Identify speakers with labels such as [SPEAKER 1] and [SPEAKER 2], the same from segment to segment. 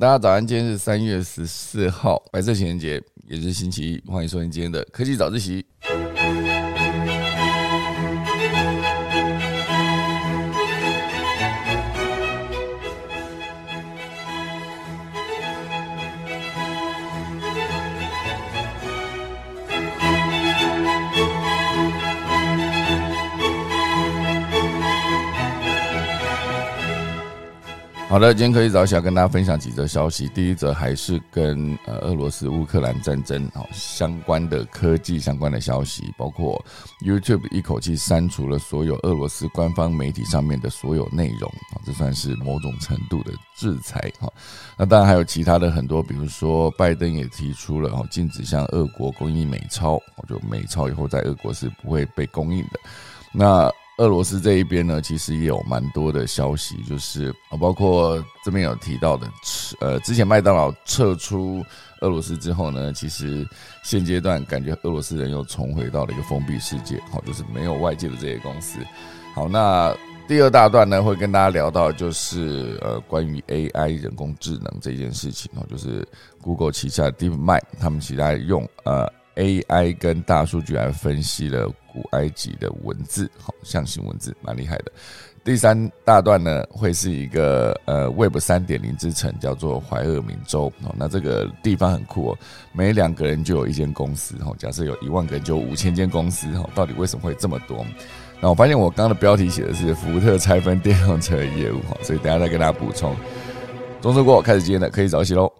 [SPEAKER 1] 大家早安，今天是三月十四号，白色情人节，也是星期一。欢迎收听今天的科技早自习。好的，今天可以早起跟大家分享几则消息。第一则还是跟呃俄罗斯乌克兰战争好相关的科技相关的消息，包括 YouTube 一口气删除了所有俄罗斯官方媒体上面的所有内容啊，这算是某种程度的制裁哈。那当然还有其他的很多，比如说拜登也提出了哦，禁止向俄国供应美钞，就美钞以后在俄国是不会被供应的。那俄罗斯这一边呢，其实也有蛮多的消息，就是包括这边有提到的，呃，之前麦当劳撤出俄罗斯之后呢，其实现阶段感觉俄罗斯人又重回到了一个封闭世界，好，就是没有外界的这些公司。好，那第二大段呢，会跟大家聊到就是呃，关于 AI 人工智能这件事情哦，就是 Google 旗下的 DeepMind，他们其他用呃。AI 跟大数据来分析了古埃及的文字，好象形文字，蛮厉害的。第三大段呢，会是一个呃 Web 三点零之城，叫做怀俄明州。哦，那这个地方很酷哦，每两个人就有一间公司。哦，假设有一万个人，就五千间公司。哦，到底为什么会这么多？那我发现我刚刚的标题写的是福特拆分电动车业务。哈，所以等下再跟大家补充。中车过，开始今天的可以早起喽。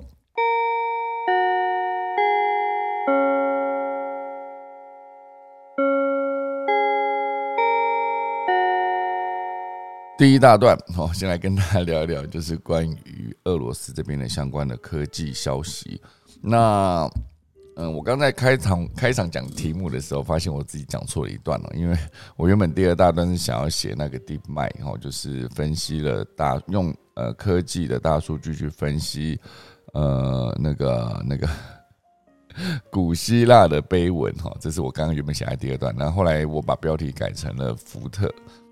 [SPEAKER 1] 第一大段，好，先来跟大家聊一聊，就是关于俄罗斯这边的相关的科技消息。那，嗯，我刚在开场开场讲题目的时候，发现我自己讲错了一段了，因为我原本第二大段是想要写那个 Deep Mind，哈，就是分析了大用呃科技的大数据去分析呃那个那个 古希腊的碑文，哈，这是我刚刚原本写在第二段，然后后来我把标题改成了福特。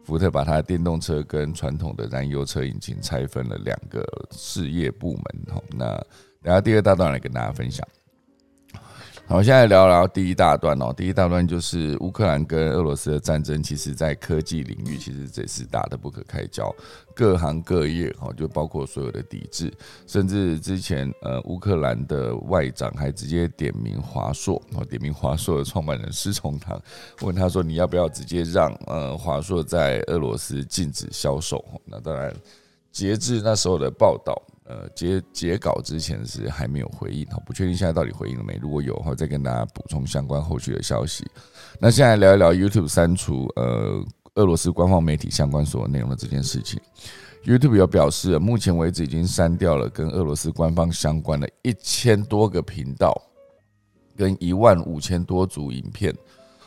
[SPEAKER 1] 福特把它的电动车跟传统的燃油车引擎拆分了两个事业部门。好，那然后第二大段来跟大家分享。好，现在聊聊第一大段哦。第一大段就是乌克兰跟俄罗斯的战争，其实在科技领域其实这是打的不可开交，各行各业哈，就包括所有的抵制，甚至之前呃乌克兰的外长还直接点名华硕，哦点名华硕的创办人施崇棠，问他说你要不要直接让呃华硕在俄罗斯禁止销售？那当然，截至那时候的报道。呃，截截稿之前是还没有回应，哈，不确定现在到底回应了没。如果有的话，再跟大家补充相关后续的消息。那现在聊一聊 YouTube 删除呃俄罗斯官方媒体相关所有内容的这件事情。YouTube 有表示，目前为止已经删掉了跟俄罗斯官方相关的一千多个频道，跟一万五千多组影片。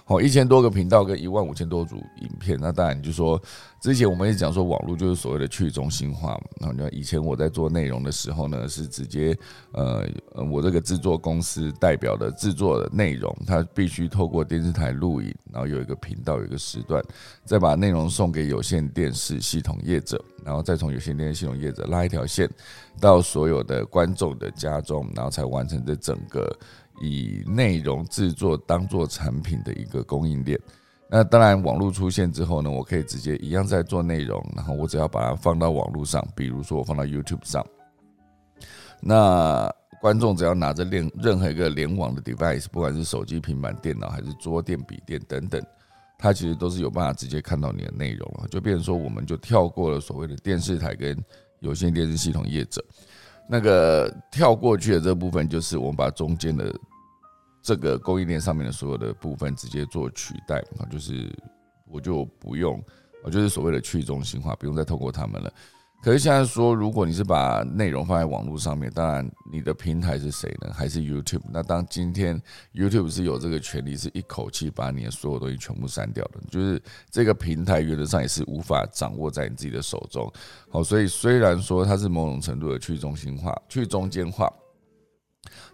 [SPEAKER 1] 哦，一千多个频道跟一万五千多组影片，那当然就说，之前我们也讲说，网络就是所谓的去中心化嘛。然后你看，以前我在做内容的时候呢，是直接，呃，我这个制作公司代表的制作的内容，它必须透过电视台录影，然后有一个频道有一个时段，再把内容送给有线电视系统业者，然后再从有线电视系统业者拉一条线到所有的观众的家中，然后才完成这整个。以内容制作当做产品的一个供应链，那当然网络出现之后呢，我可以直接一样在做内容，然后我只要把它放到网络上，比如说我放到 YouTube 上，那观众只要拿着连任何一个联网的 device，不管是手机、平板电脑还是桌垫、笔电等等，它其实都是有办法直接看到你的内容了，就变成说我们就跳过了所谓的电视台跟有线电视系统业者，那个跳过去的这部分就是我们把中间的。这个供应链上面的所有的部分直接做取代啊，就是我就不用，我就是所谓的去中心化，不用再透过他们了。可是现在说，如果你是把内容放在网络上面，当然你的平台是谁呢？还是 YouTube？那当今天 YouTube 是有这个权利，是一口气把你的所有东西全部删掉的，就是这个平台原则上也是无法掌握在你自己的手中。好，所以虽然说它是某种程度的去中心化、去中间化。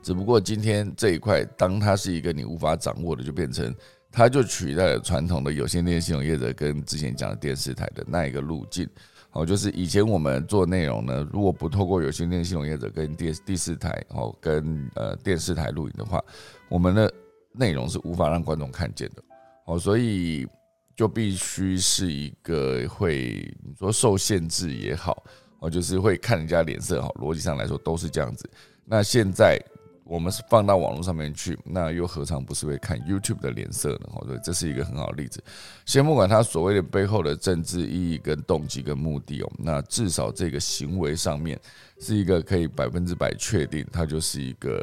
[SPEAKER 1] 只不过今天这一块，当它是一个你无法掌握的，就变成它就取代了传统的有线电视系统业者跟之前讲的电视台的那一个路径。哦，就是以前我们做内容呢，如果不透过有线电信系统业者跟第第四台哦跟呃电视台录影的话，我们的内容是无法让观众看见的哦，所以就必须是一个会你说受限制也好，哦，就是会看人家脸色好，逻辑上来说都是这样子。那现在。我们是放到网络上面去，那又何尝不是会看 YouTube 的脸色呢？哦，对，这是一个很好的例子。先不管他所谓的背后的政治意义、跟动机、跟目的哦，那至少这个行为上面是一个可以百分之百确定，它就是一个，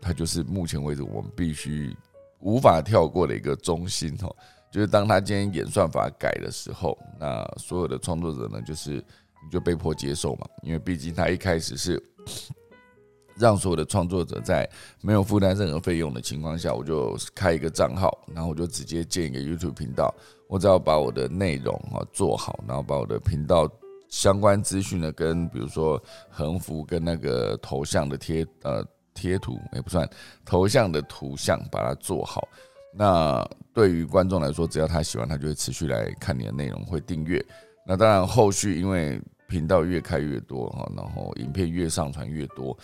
[SPEAKER 1] 它就是目前为止我们必须无法跳过的一个中心哦。就是当他今天演算法改的时候，那所有的创作者呢，就是你就被迫接受嘛，因为毕竟他一开始是。让所有的创作者在没有负担任何费用的情况下，我就开一个账号，然后我就直接建一个 YouTube 频道。我只要把我的内容啊做好，然后把我的频道相关资讯呢，跟比如说横幅跟那个头像的贴呃贴图也不算头像的图像，把它做好。那对于观众来说，只要他喜欢，他就会持续来看你的内容，会订阅。那当然后续因为。频道越开越多哈，然后影片越上传越多，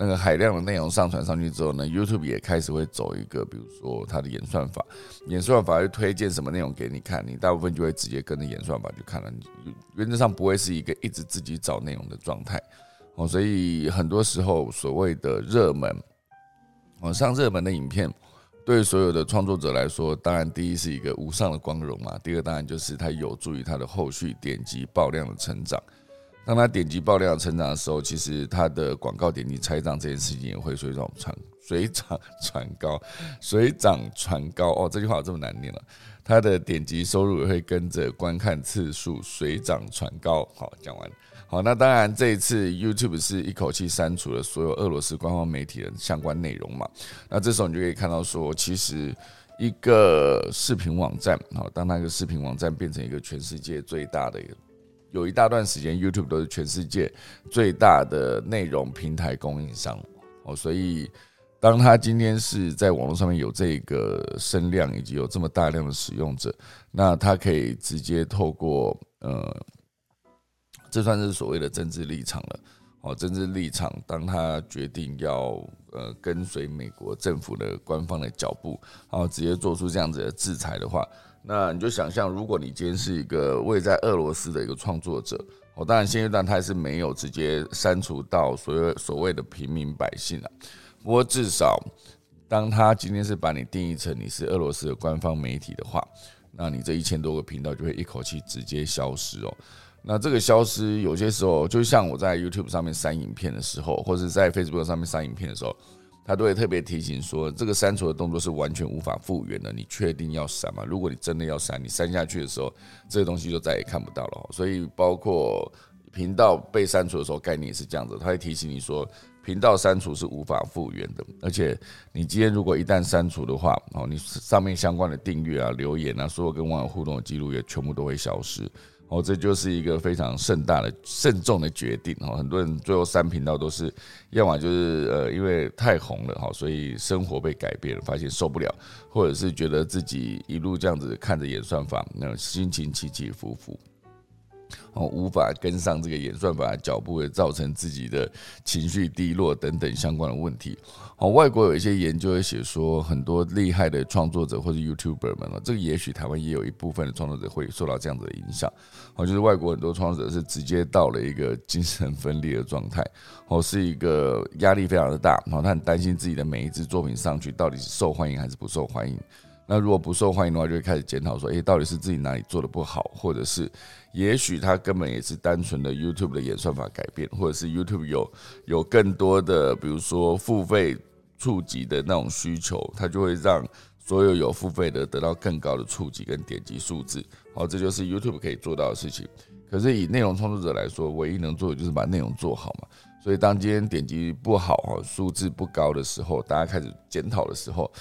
[SPEAKER 1] 那个海量的内容上传上去之后呢，YouTube 也开始会走一个，比如说它的演算法，演算法会推荐什么内容给你看，你大部分就会直接跟着演算法去看了，原则上不会是一个一直自己找内容的状态哦，所以很多时候所谓的热门哦，上热门的影片。对所有的创作者来说，当然第一是一个无上的光荣嘛，第二当然就是它有助于它的后续点击爆量的成长。当他点击爆量成长的时候，其实他的广告点击拆账这件事情也会水涨船水涨船高，水涨船高哦，这句话这么难念了。他的点击收入也会跟着观看次数水涨船高。好，讲完。好，那当然这一次 YouTube 是一口气删除了所有俄罗斯官方媒体的相关内容嘛？那这时候你就可以看到说，其实一个视频网站，好，当那个视频网站变成一个全世界最大的一个。有一大段时间，YouTube 都是全世界最大的内容平台供应商哦，所以当他今天是在网络上面有这个声量，以及有这么大量的使用者，那他可以直接透过呃，这算是所谓的政治立场了哦，政治立场，当他决定要呃跟随美国政府的官方的脚步，然后直接做出这样子的制裁的话。那你就想象，如果你今天是一个位在俄罗斯的一个创作者，哦，当然现阶段他是没有直接删除到所有所谓的平民百姓啊。不过至少，当他今天是把你定义成你是俄罗斯的官方媒体的话，那你这一千多个频道就会一口气直接消失哦。那这个消失，有些时候就像我在 YouTube 上面删影片的时候，或者在 Facebook 上面删影片的时候。他都会特别提醒说，这个删除的动作是完全无法复原的。你确定要删吗？如果你真的要删，你删下去的时候，这个东西就再也看不到了。所以，包括频道被删除的时候，概念也是这样子。他会提醒你说，频道删除是无法复原的。而且，你今天如果一旦删除的话，哦，你上面相关的订阅啊、留言啊，所有跟网友互动的记录也全部都会消失。哦，这就是一个非常盛大的、慎重的决定哦。很多人最后三频道都是，要么就是呃，因为太红了哈，所以生活被改变了，发现受不了，或者是觉得自己一路这样子看着演算法，那心情起起伏伏。哦，无法跟上这个演算法脚步，会造成自己的情绪低落等等相关的问题。哦，外国有一些研究也写说，很多厉害的创作者或者 YouTuber 们，这个也许台湾也有一部分的创作者会受到这样子的影响。哦，就是外国很多创作者是直接到了一个精神分裂的状态，哦，是一个压力非常的大，然后他很担心自己的每一支作品上去到底是受欢迎还是不受欢迎。那如果不受欢迎的话，就会开始检讨说，诶，到底是自己哪里做的不好，或者是也许他根本也是单纯的 YouTube 的演算法改变，或者是 YouTube 有有更多的，比如说付费触及的那种需求，它就会让所有有付费的得到更高的触及跟点击数字。好，这就是 YouTube 可以做到的事情。可是以内容创作者来说，唯一能做的就是把内容做好嘛。所以当今天点击不好哈，数字不高的时候，大家开始检讨的时候。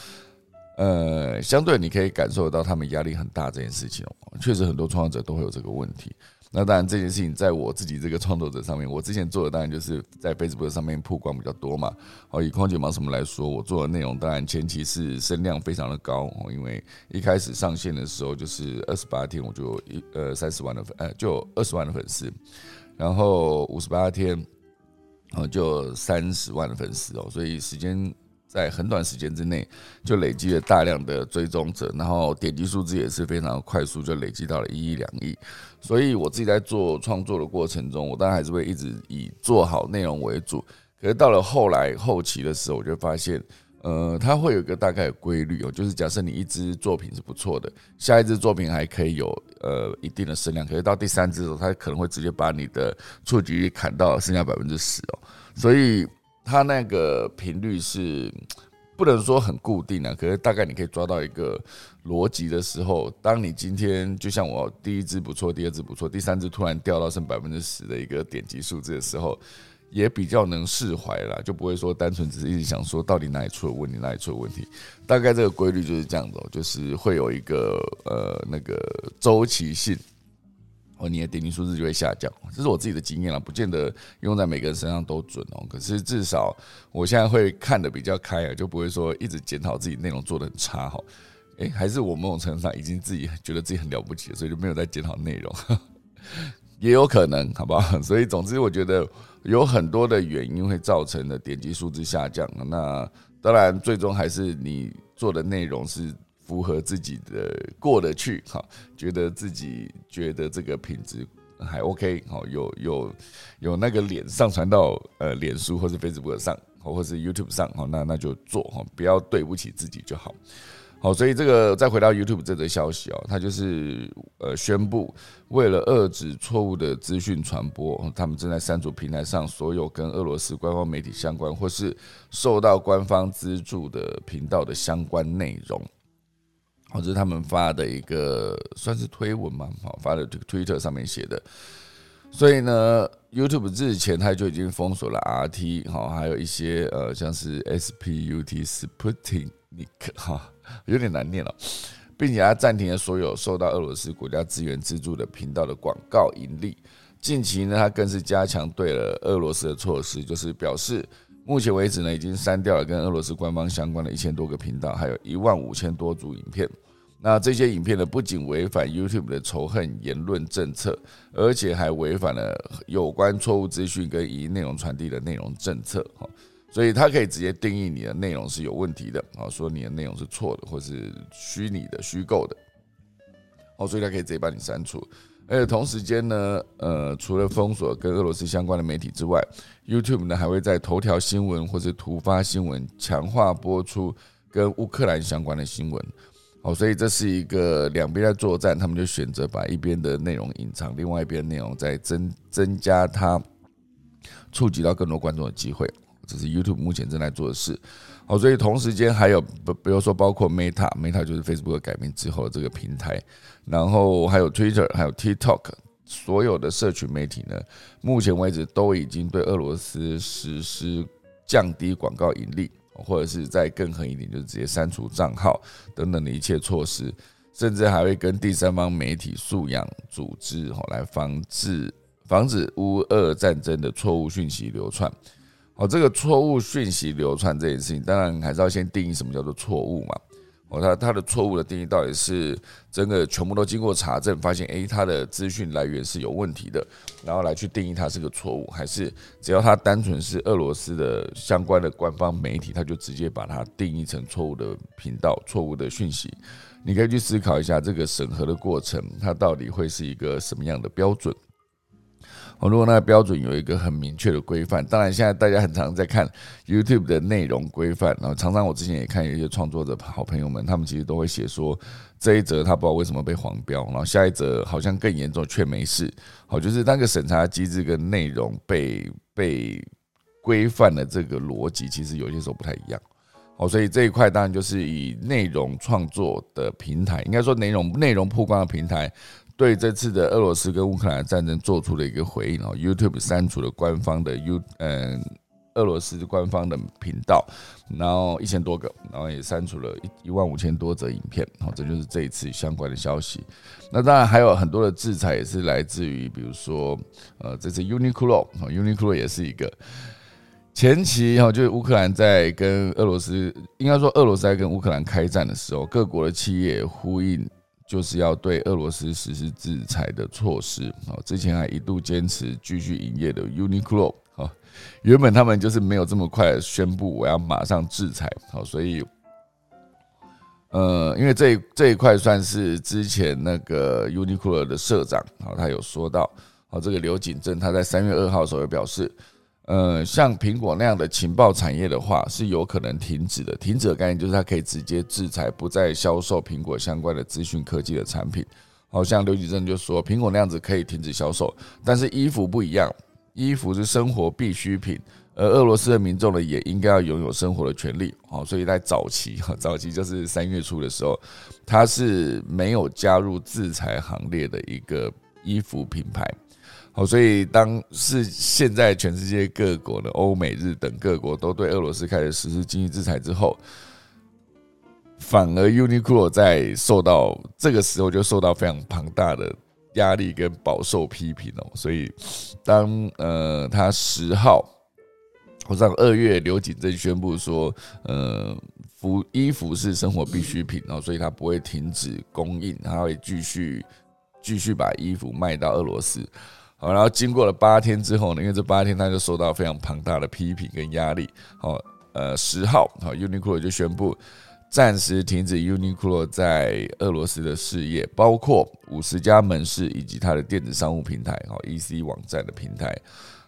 [SPEAKER 1] 呃，相对你可以感受得到他们压力很大这件事情，确实很多创作者都会有这个问题。那当然这件事情在我自己这个创作者上面，我之前做的当然就是在 Facebook 上面曝光比较多嘛。好，以空姐忙什么来说，我做的内容当然前期是声量非常的高，因为一开始上线的时候就是二十八天我就一呃三十万的粉，呃就二十万的粉丝，然后五十八天，然后就三十万的粉丝哦，所以时间。在很短时间之内就累积了大量的追踪者，然后点击数字也是非常快速，就累积到了一亿两亿。所以我自己在做创作的过程中，我当然还是会一直以做好内容为主。可是到了后来后期的时候，我就发现，呃，它会有一个大概的规律哦，就是假设你一支作品是不错的，下一支作品还可以有呃一定的声量，可是到第三支的时候，它可能会直接把你的触及率砍到剩下百分之十哦，所以。它那个频率是不能说很固定的，可是大概你可以抓到一个逻辑的时候，当你今天就像我第一支不错，第二支不错，第三支突然掉到剩百分之十的一个点击数字的时候，也比较能释怀了，就不会说单纯只是一直想说到底哪里出了问题，哪里出了问题。大概这个规律就是这样子，就是会有一个呃那个周期性。哦，你的点击数字就会下降，这是我自己的经验了，不见得用在每个人身上都准哦。可是至少我现在会看的比较开啊，就不会说一直检讨自己内容做的很差哈。诶，还是我某种程度上已经自己觉得自己很了不起，所以就没有在检讨内容，也有可能，好不好？所以总之，我觉得有很多的原因会造成的点击数字下降。那当然，最终还是你做的内容是。符合自己的过得去哈，觉得自己觉得这个品质还 OK 好，有有有那个脸上传到呃脸书或是 Facebook 上，或是 YouTube 上哈，那那就做哈，不要对不起自己就好。好，所以这个再回到 YouTube 这则消息哦，他就是呃宣布，为了遏制错误的资讯传播，他们正在删除平台上所有跟俄罗斯官方媒体相关或是受到官方资助的频道的相关内容。或者他们发的一个算是推文嘛，好发的这个 Twitter 上面写的，所以呢，YouTube 日前他就已经封锁了 RT，好，还有一些呃像是 SPUT Sputnik 哈，有点难念了，并且他暂停了所有受到俄罗斯国家资源资助的频道的广告盈利。近期呢，他更是加强对了俄罗斯的措施，就是表示目前为止呢，已经删掉了跟俄罗斯官方相关的一千多个频道，还有一万五千多组影片。那这些影片呢，不仅违反 YouTube 的仇恨言论政策，而且还违反了有关错误资讯跟以内容传递的内容政策。哈，所以它可以直接定义你的内容是有问题的，啊，说你的内容是错的，或是虚拟的、虚构的。哦，所以它可以直接把你删除。而且同时间呢，呃，除了封锁跟俄罗斯相关的媒体之外，YouTube 呢还会在头条新闻或者突发新闻强化播出跟乌克兰相关的新闻。哦，所以这是一个两边在作战，他们就选择把一边的内容隐藏，另外一边内容再增增加它触及到更多观众的机会。这是 YouTube 目前正在做的事。好，所以同时间还有，比比如说包括 Meta，Meta 就是 Facebook 改名之后的这个平台，然后还有 Twitter，还有 TikTok，所有的社群媒体呢，目前为止都已经对俄罗斯实施降低广告盈利。或者是再更狠一点，就是直接删除账号等等的一切措施，甚至还会跟第三方媒体素养组织哈来防治防止乌俄战争的错误讯息流窜。哦，这个错误讯息流传这件事情，当然还是要先定义什么叫做错误嘛。哦，他他的错误的定义到底是真的全部都经过查证，发现诶，他的资讯来源是有问题的，然后来去定义它是个错误，还是只要它单纯是俄罗斯的相关的官方媒体，他就直接把它定义成错误的频道、错误的讯息？你可以去思考一下这个审核的过程，它到底会是一个什么样的标准？哦，如果那个标准有一个很明确的规范，当然现在大家很常在看 YouTube 的内容规范，然后常常我之前也看有一些创作者好朋友们，他们其实都会写说这一则他不知道为什么被黄标，然后下一则好像更严重却没事。好，就是那个审查机制跟内容被被规范的这个逻辑，其实有些时候不太一样。好，所以这一块当然就是以内容创作的平台，应该说内容内容曝光的平台。对这次的俄罗斯跟乌克兰战争做出了一个回应哦，YouTube 删除了官方的 U 嗯俄罗斯官方的频道，然后一千多个，然后也删除了一一万五千多则影片。好，这就是这一次相关的消息。那当然还有很多的制裁也是来自于，比如说，呃，这次 Uniqlo，Uniqlo 也是一个前期哈，就是乌克兰在跟俄罗斯，应该说俄罗斯在跟乌克兰开战的时候，各国的企业呼应。就是要对俄罗斯实施制裁的措施啊！之前还一度坚持继续营业的 Uniqlo 啊，原本他们就是没有这么快宣布我要马上制裁好，所以呃，因为这这一块算是之前那个 Uniqlo 的社长啊，他有说到好，这个刘景正他在三月二号的时候表示。呃，像苹果那样的情报产业的话，是有可能停止的。停止的概念就是它可以直接制裁，不再销售苹果相关的资讯科技的产品。好像刘启正就说，苹果那样子可以停止销售，但是衣服不一样，衣服是生活必需品，而俄罗斯的民众呢，也应该要拥有生活的权利。好，所以在早期，早期就是三月初的时候，它是没有加入制裁行列的一个衣服品牌。好，所以当是现在全世界各国的欧美日等各国都对俄罗斯开始实施经济制裁之后，反而 Uniqlo 在受到这个时候就受到非常庞大的压力跟饱受批评哦。所以当呃他十号，或者二月刘景正宣布说，呃服衣服是生活必需品哦，所以他不会停止供应，他会继续继续把衣服卖到俄罗斯。好，然后经过了八天之后呢，因为这八天他就受到非常庞大的批评跟压力。好，呃，十号，好，Uniqlo 就宣布暂时停止 Uniqlo 在俄罗斯的事业，包括五十家门市以及它的电子商务平台，好，EC 网站的平台。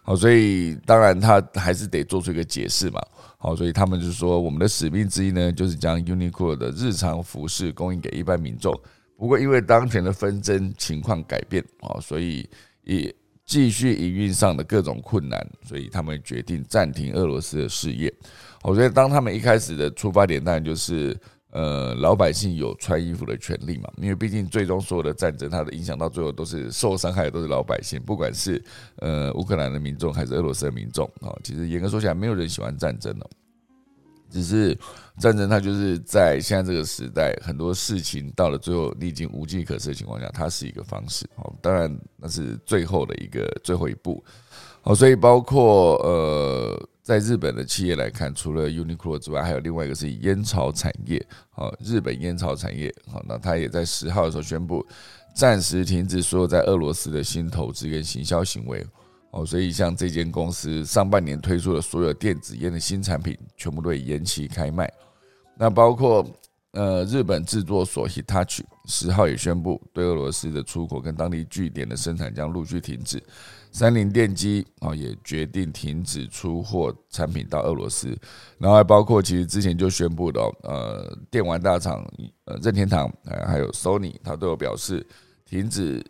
[SPEAKER 1] 好，所以当然他还是得做出一个解释嘛。好，所以他们就说，我们的使命之一呢，就是将 Uniqlo 的日常服饰供应给一般民众。不过因为当前的纷争情况改变，啊，所以也。继续营运上的各种困难，所以他们决定暂停俄罗斯的事业。我觉得，当他们一开始的出发点当然就是，呃，老百姓有穿衣服的权利嘛，因为毕竟最终所有的战争，它的影响到最后都是受伤害的都是老百姓，不管是呃乌克兰的民众还是俄罗斯的民众啊。其实严格说起来，没有人喜欢战争的。只是战争，它就是在现在这个时代，很多事情到了最后你已经无计可施的情况下，它是一个方式。好，当然那是最后的一个最后一步。好，所以包括呃，在日本的企业来看，除了 Uniqlo 之外，还有另外一个是烟草产业。好，日本烟草产业，好，那它也在十号的时候宣布暂时停止所有在俄罗斯的新投资跟行销行为。哦，所以像这间公司上半年推出的所有电子烟的新产品，全部都延期开卖。那包括呃日本制作所 Hitachi 十号也宣布，对俄罗斯的出口跟当地据点的生产将陆续停止。三菱电机啊也决定停止出货产品到俄罗斯。然后还包括其实之前就宣布的呃电玩大厂呃任天堂还有 Sony，它都有表示停止。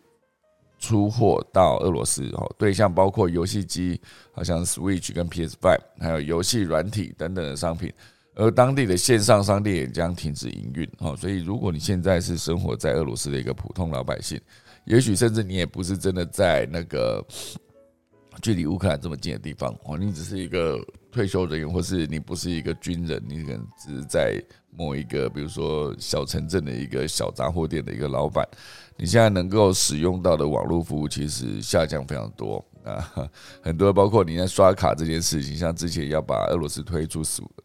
[SPEAKER 1] 出货到俄罗斯哦，对象包括游戏机，好像 Switch 跟 PS Five，还有游戏软体等等的商品，而当地的线上商店也将停止营运哦。所以，如果你现在是生活在俄罗斯的一个普通老百姓，也许甚至你也不是真的在那个距离乌克兰这么近的地方哦，你只是一个退休人员，或是你不是一个军人，你可能只是在某一个，比如说小城镇的一个小杂货店的一个老板。你现在能够使用到的网络服务其实下降非常多啊，很多包括你在刷卡这件事情，像之前要把俄罗斯推出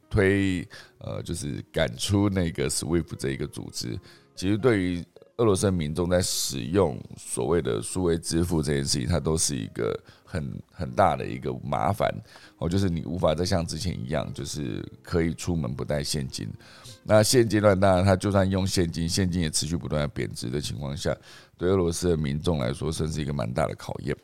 [SPEAKER 1] 推呃，就是赶出那个 SWIFT 这一个组织，其实对于俄罗斯民众在使用所谓的数位支付这件事情，它都是一个很很大的一个麻烦哦，就是你无法再像之前一样，就是可以出门不带现金。那现阶段，当然，他就算用现金，现金也持续不断的贬值的情况下，对俄罗斯的民众来说，算是一个蛮大的考验。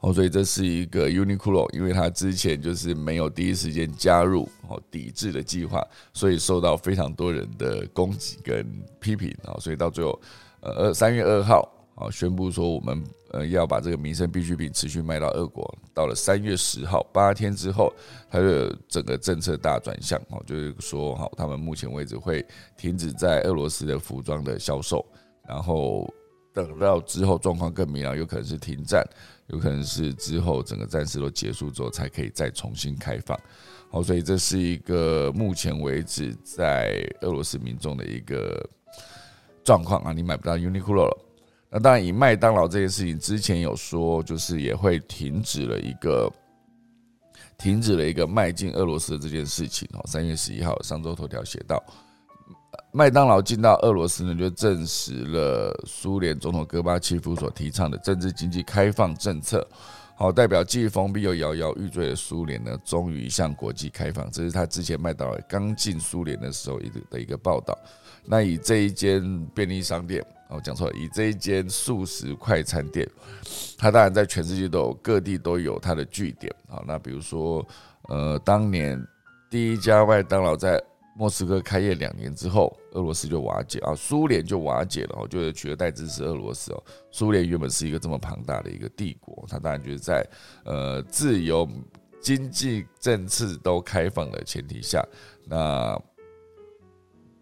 [SPEAKER 1] 哦，所以这是一个 Uniqlo，因为他之前就是没有第一时间加入哦抵制的计划，所以受到非常多人的攻击跟批评啊，所以到最后，呃，二三月二号。啊，宣布说我们呃要把这个民生必需品持续卖到俄国。到了三月十号，八天之后，它的整个政策大转向哦，就是说好，他们目前为止会停止在俄罗斯的服装的销售，然后等到之后状况更明朗，有可能是停战，有可能是之后整个战事都结束之后才可以再重新开放。好，所以这是一个目前为止在俄罗斯民众的一个状况啊，你买不到 Uniqlo 了。那当然，以麦当劳这件事情之前有说，就是也会停止了一个停止了一个迈进俄罗斯的这件事情。哦，三月十一号，上周头条写到。麦当劳进到俄罗斯呢，就证实了苏联总统戈巴契夫所提倡的政治经济开放政策。好，代表既封闭又摇摇欲坠的苏联呢，终于向国际开放。这是他之前麦当劳刚进苏联的时候一的一个报道。那以这一间便利商店，哦，讲错了，以这一间素食快餐店，它当然在全世界都有各地都有它的据点。好，那比如说，呃，当年第一家麦当劳在莫斯科开业两年之后，俄罗斯就瓦解啊，苏联就瓦解了，就取而代之是俄罗斯哦。苏联原本是一个这么庞大的一个帝国，它当然就是在呃自由经济政策都开放的前提下，那。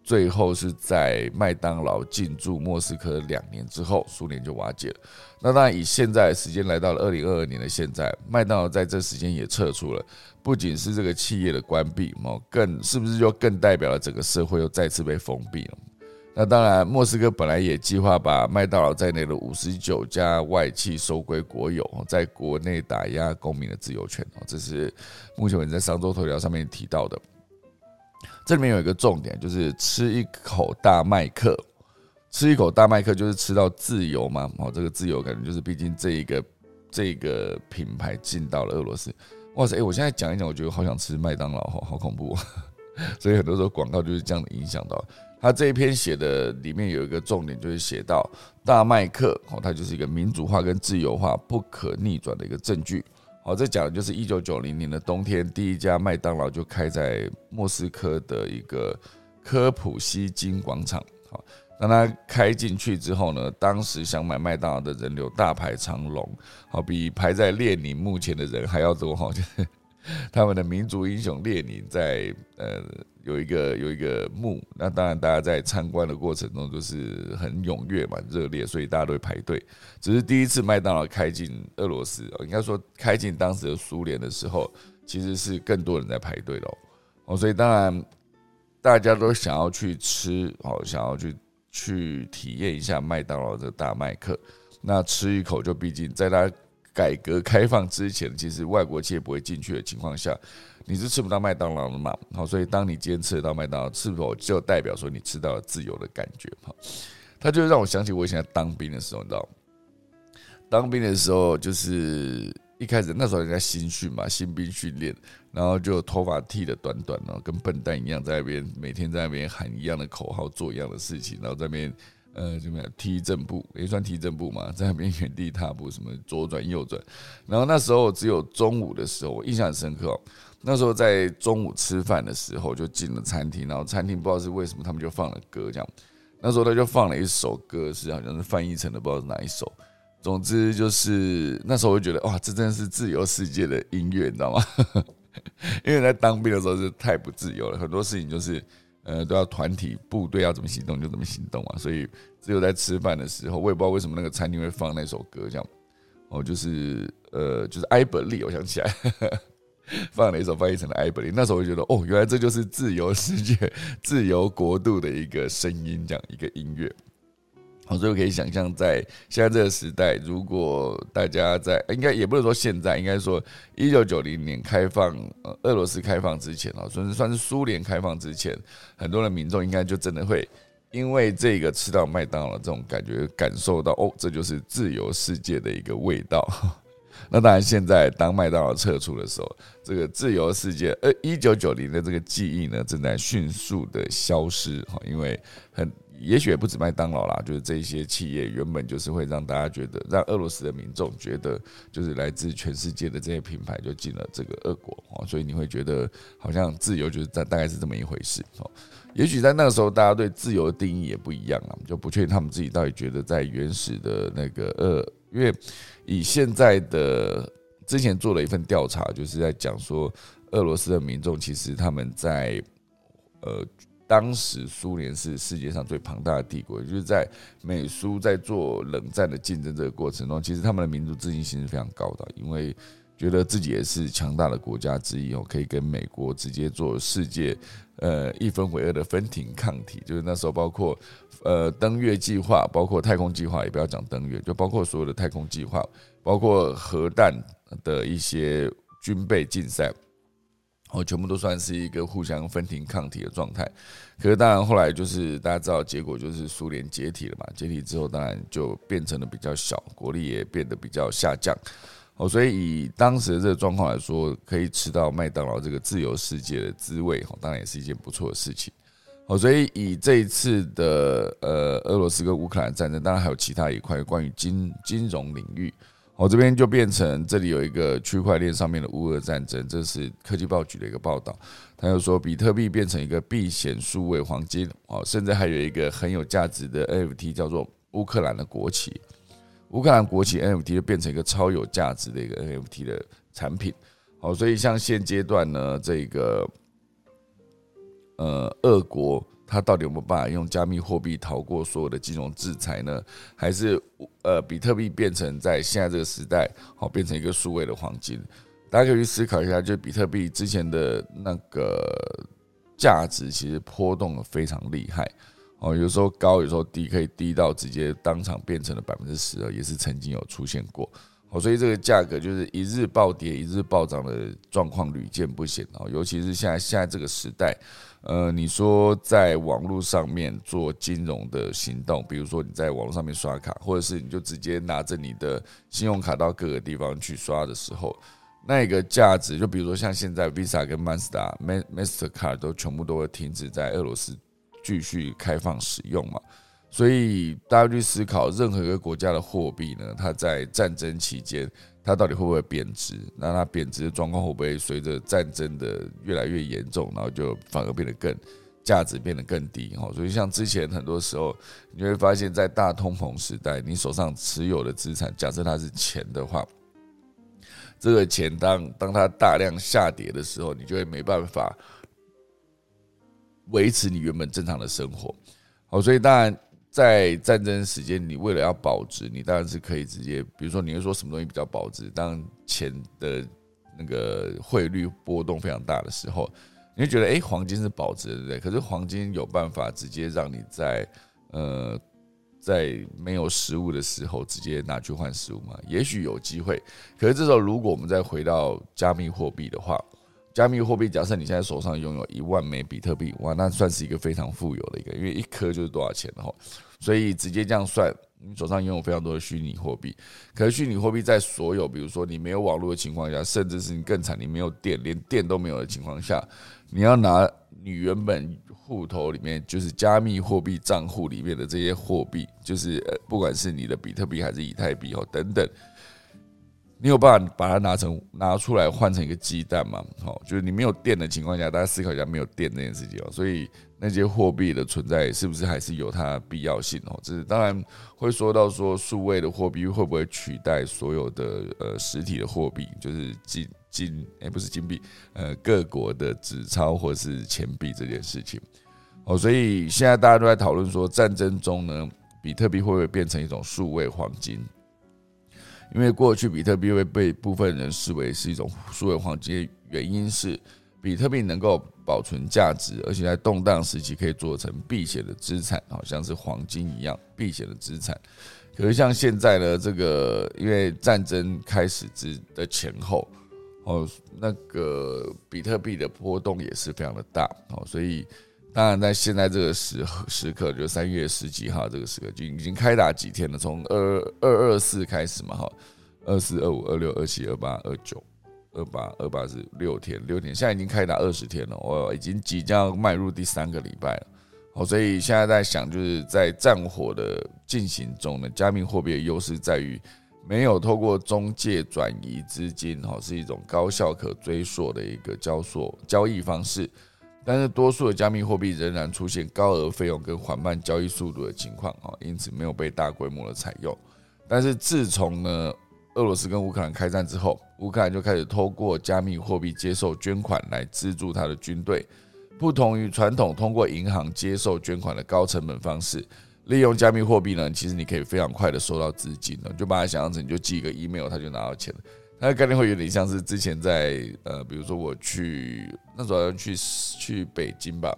[SPEAKER 1] 最后是在麦当劳进驻莫斯科两年之后，苏联就瓦解了。那当然，以现在时间来到了二零二二年的现在，麦当劳在这时间也撤出了。不仅是这个企业的关闭，哦，更是不是就更代表了整个社会又再次被封闭了？那当然，莫斯科本来也计划把麦当劳在内的五十九家外企收归国有，在国内打压公民的自由权。哦，这是目前我们在商周头条上面提到的。这里面有一个重点，就是吃一口大麦克，吃一口大麦克就是吃到自由嘛？哦，这个自由感觉就是，毕竟这一个这个品牌进到了俄罗斯。哇塞！哎，我现在讲一讲，我觉得好想吃麦当劳，哈，好恐怖。所以很多时候广告就是这样的影响到。他这一篇写的里面有一个重点，就是写到大麦克，哦，它就是一个民主化跟自由化不可逆转的一个证据。好，这讲的就是一九九零年的冬天，第一家麦当劳就开在莫斯科的一个科普西金广场。好，当它开进去之后呢，当时想买麦当劳的人流大排长龙，好，比排在列宁墓前的人还要多。哈，就是 他们的民族英雄列宁在呃。有一个有一个墓，那当然大家在参观的过程中就是很踊跃嘛，热烈，所以大家都会排队。只是第一次麦当劳开进俄罗斯，应该说开进当时的苏联的时候，其实是更多人在排队喽。哦，所以当然大家都想要去吃，哦，想要去去体验一下麦当劳的大麦克。那吃一口，就毕竟在它改革开放之前，其实外国企业不会进去的情况下。你是吃不到麦当劳的嘛？好，所以当你今天吃到麦当劳，是否就代表说你吃到了自由的感觉？哈，他就让我想起我以前当兵的时候，你知道，当兵的时候就是一开始那时候人家新训嘛，新兵训练，然后就头发剃的短短然后，跟笨蛋一样，在那边每天在那边喊一样的口号，做一样的事情，然后在那边呃怎么样踢正步，也算踢正步嘛，在那边原地踏步，什么左转右转，然后那时候只有中午的时候，我印象很深刻哦。那时候在中午吃饭的时候，就进了餐厅，然后餐厅不知道是为什么，他们就放了歌，这样。那时候他就放了一首歌，是好像是翻译成的，不知道是哪一首。总之就是那时候我就觉得，哇，这真的是自由世界的音乐，你知道吗？因为在当兵的时候是太不自由了，很多事情就是呃都要团体部队要怎么行动就怎么行动啊，所以只有在吃饭的时候，我也不知道为什么那个餐厅会放那首歌，这样。哦，就是呃，就是埃伯利，我想起来。放了一首翻译成了艾伯利，那时候我就觉得，哦，原来这就是自由世界、自由国度的一个声音，这样一个音乐。好，所以我可以想象，在现在这个时代，如果大家在，应该也不能说现在，应该说一九九零年开放，呃，俄罗斯开放之前啊，算是算是苏联开放之前，很多的民众应该就真的会因为这个吃到麦当劳这种感觉，感受到哦，这就是自由世界的一个味道。那当然，现在当麦当劳撤出的时候，这个自由世界，呃，一九九零的这个记忆呢，正在迅速的消失哈。因为很，也许也不止麦当劳啦，就是这些企业原本就是会让大家觉得，让俄罗斯的民众觉得，就是来自全世界的这些品牌就进了这个俄国哦，所以你会觉得好像自由就是大大概是这么一回事哦。也许在那个时候，大家对自由的定义也不一样啊，就不确定他们自己到底觉得在原始的那个呃。因为以现在的之前做了一份调查，就是在讲说，俄罗斯的民众其实他们在呃当时苏联是世界上最庞大的帝国，就是在美苏在做冷战的竞争这个过程中，其实他们的民族自信心是非常高的，因为觉得自己也是强大的国家之一哦，可以跟美国直接做世界呃一分为二的分庭抗体。就是那时候包括呃登月计划，包括太空计划，也不要讲登月，就包括所有的太空计划，包括核弹的一些军备竞赛。哦，全部都算是一个互相分庭抗体的状态。可是当然后来就是大家知道结果就是苏联解体了嘛，解体之后当然就变成了比较小，国力也变得比较下降。哦，所以以当时的这个状况来说，可以吃到麦当劳这个自由世界的滋味，哦，当然也是一件不错的事情。哦，所以以这一次的呃俄罗斯跟乌克兰战争，当然还有其他一块关于金金融领域。我这边就变成这里有一个区块链上面的乌俄战争，这是科技报举的一个报道。他又说，比特币变成一个避险数位黄金哦，甚至还有一个很有价值的 NFT 叫做乌克兰的国旗。乌克兰国旗 NFT 就变成一个超有价值的一个 NFT 的产品。好，所以像现阶段呢，这个呃，俄国。他到底有没有办法用加密货币逃过所有的金融制裁呢？还是呃，比特币变成在现在这个时代，好变成一个数位的黄金？大家可以去思考一下，就比特币之前的那个价值，其实波动的非常厉害哦，有时候高，有时候低，可以低到直接当场变成了百分之十二，也是曾经有出现过。哦，所以这个价格就是一日暴跌，一日暴涨的状况屡见不鲜哦，尤其是现在现在这个时代。呃，你说在网络上面做金融的行动，比如说你在网络上面刷卡，或者是你就直接拿着你的信用卡到各个地方去刷的时候，那个价值，就比如说像现在 Visa 跟 Master、Master Card 都全部都会停止在俄罗斯继续开放使用嘛，所以大家去思考，任何一个国家的货币呢，它在战争期间。它到底会不会贬值？那它贬值的状况会不会随着战争的越来越严重，然后就反而变得更价值变得更低？哈，所以像之前很多时候，你会发现在大通膨时代，你手上持有的资产，假设它是钱的话，这个钱当当它大量下跌的时候，你就会没办法维持你原本正常的生活。好，所以当然。在战争时间，你为了要保值，你当然是可以直接，比如说你会说什么东西比较保值？当钱的那个汇率波动非常大的时候，你会觉得哎，黄金是保值，对不对？可是黄金有办法直接让你在呃在没有食物的时候直接拿去换食物吗？也许有机会。可是这时候，如果我们再回到加密货币的话，加密货币，假设你现在手上拥有一万枚比特币，哇，那算是一个非常富有的一个，因为一颗就是多少钱的哈，所以直接这样算，你手上拥有非常多的虚拟货币。可是虚拟货币在所有，比如说你没有网络的情况下，甚至是你更惨，你没有电，连电都没有的情况下，你要拿你原本户头里面就是加密货币账户里面的这些货币，就是，不管是你的比特币还是以太币哦等等。你有办法把它拿成拿出来换成一个鸡蛋吗？好，就是你没有电的情况下，大家思考一下没有电这件事情哦。所以那些货币的存在是不是还是有它必要性哦？这是当然会说到说数位的货币会不会取代所有的呃实体的货币，就是金金诶不是金币呃各国的纸钞或是钱币这件事情哦。所以现在大家都在讨论说战争中呢，比特币会不会变成一种数位黄金？因为过去比特币会被部分人视为是一种数位黄金，原因是比特币能够保存价值，而且在动荡时期可以做成避险的资产，好像是黄金一样避险的资产。可是像现在呢，这个因为战争开始之的前后，哦，那个比特币的波动也是非常的大，哦，所以。当然，在现在这个时时刻，就三月十几号这个时刻，就已经开打几天了。从二二二四开始嘛，哈，二四、二五、二六、二七、二八、二九、二八、二八是六天，六天，现在已经开打二十天了，我已经即将迈入第三个礼拜了。好，所以现在在想，就是在战火的进行中呢，加密货币的优势在于没有透过中介转移资金，哈，是一种高效可追溯的一个交所交易方式。但是多数的加密货币仍然出现高额费用跟缓慢交易速度的情况啊，因此没有被大规模的采用。但是自从呢俄罗斯跟乌克兰开战之后，乌克兰就开始透过加密货币接受捐款来资助他的军队，不同于传统通过银行接受捐款的高成本方式，利用加密货币呢，其实你可以非常快的收到资金了，就把它想象成你就寄一个 email，他就拿到钱了。它的概念会有点像是之前在呃，比如说我去那时候要去去北京吧，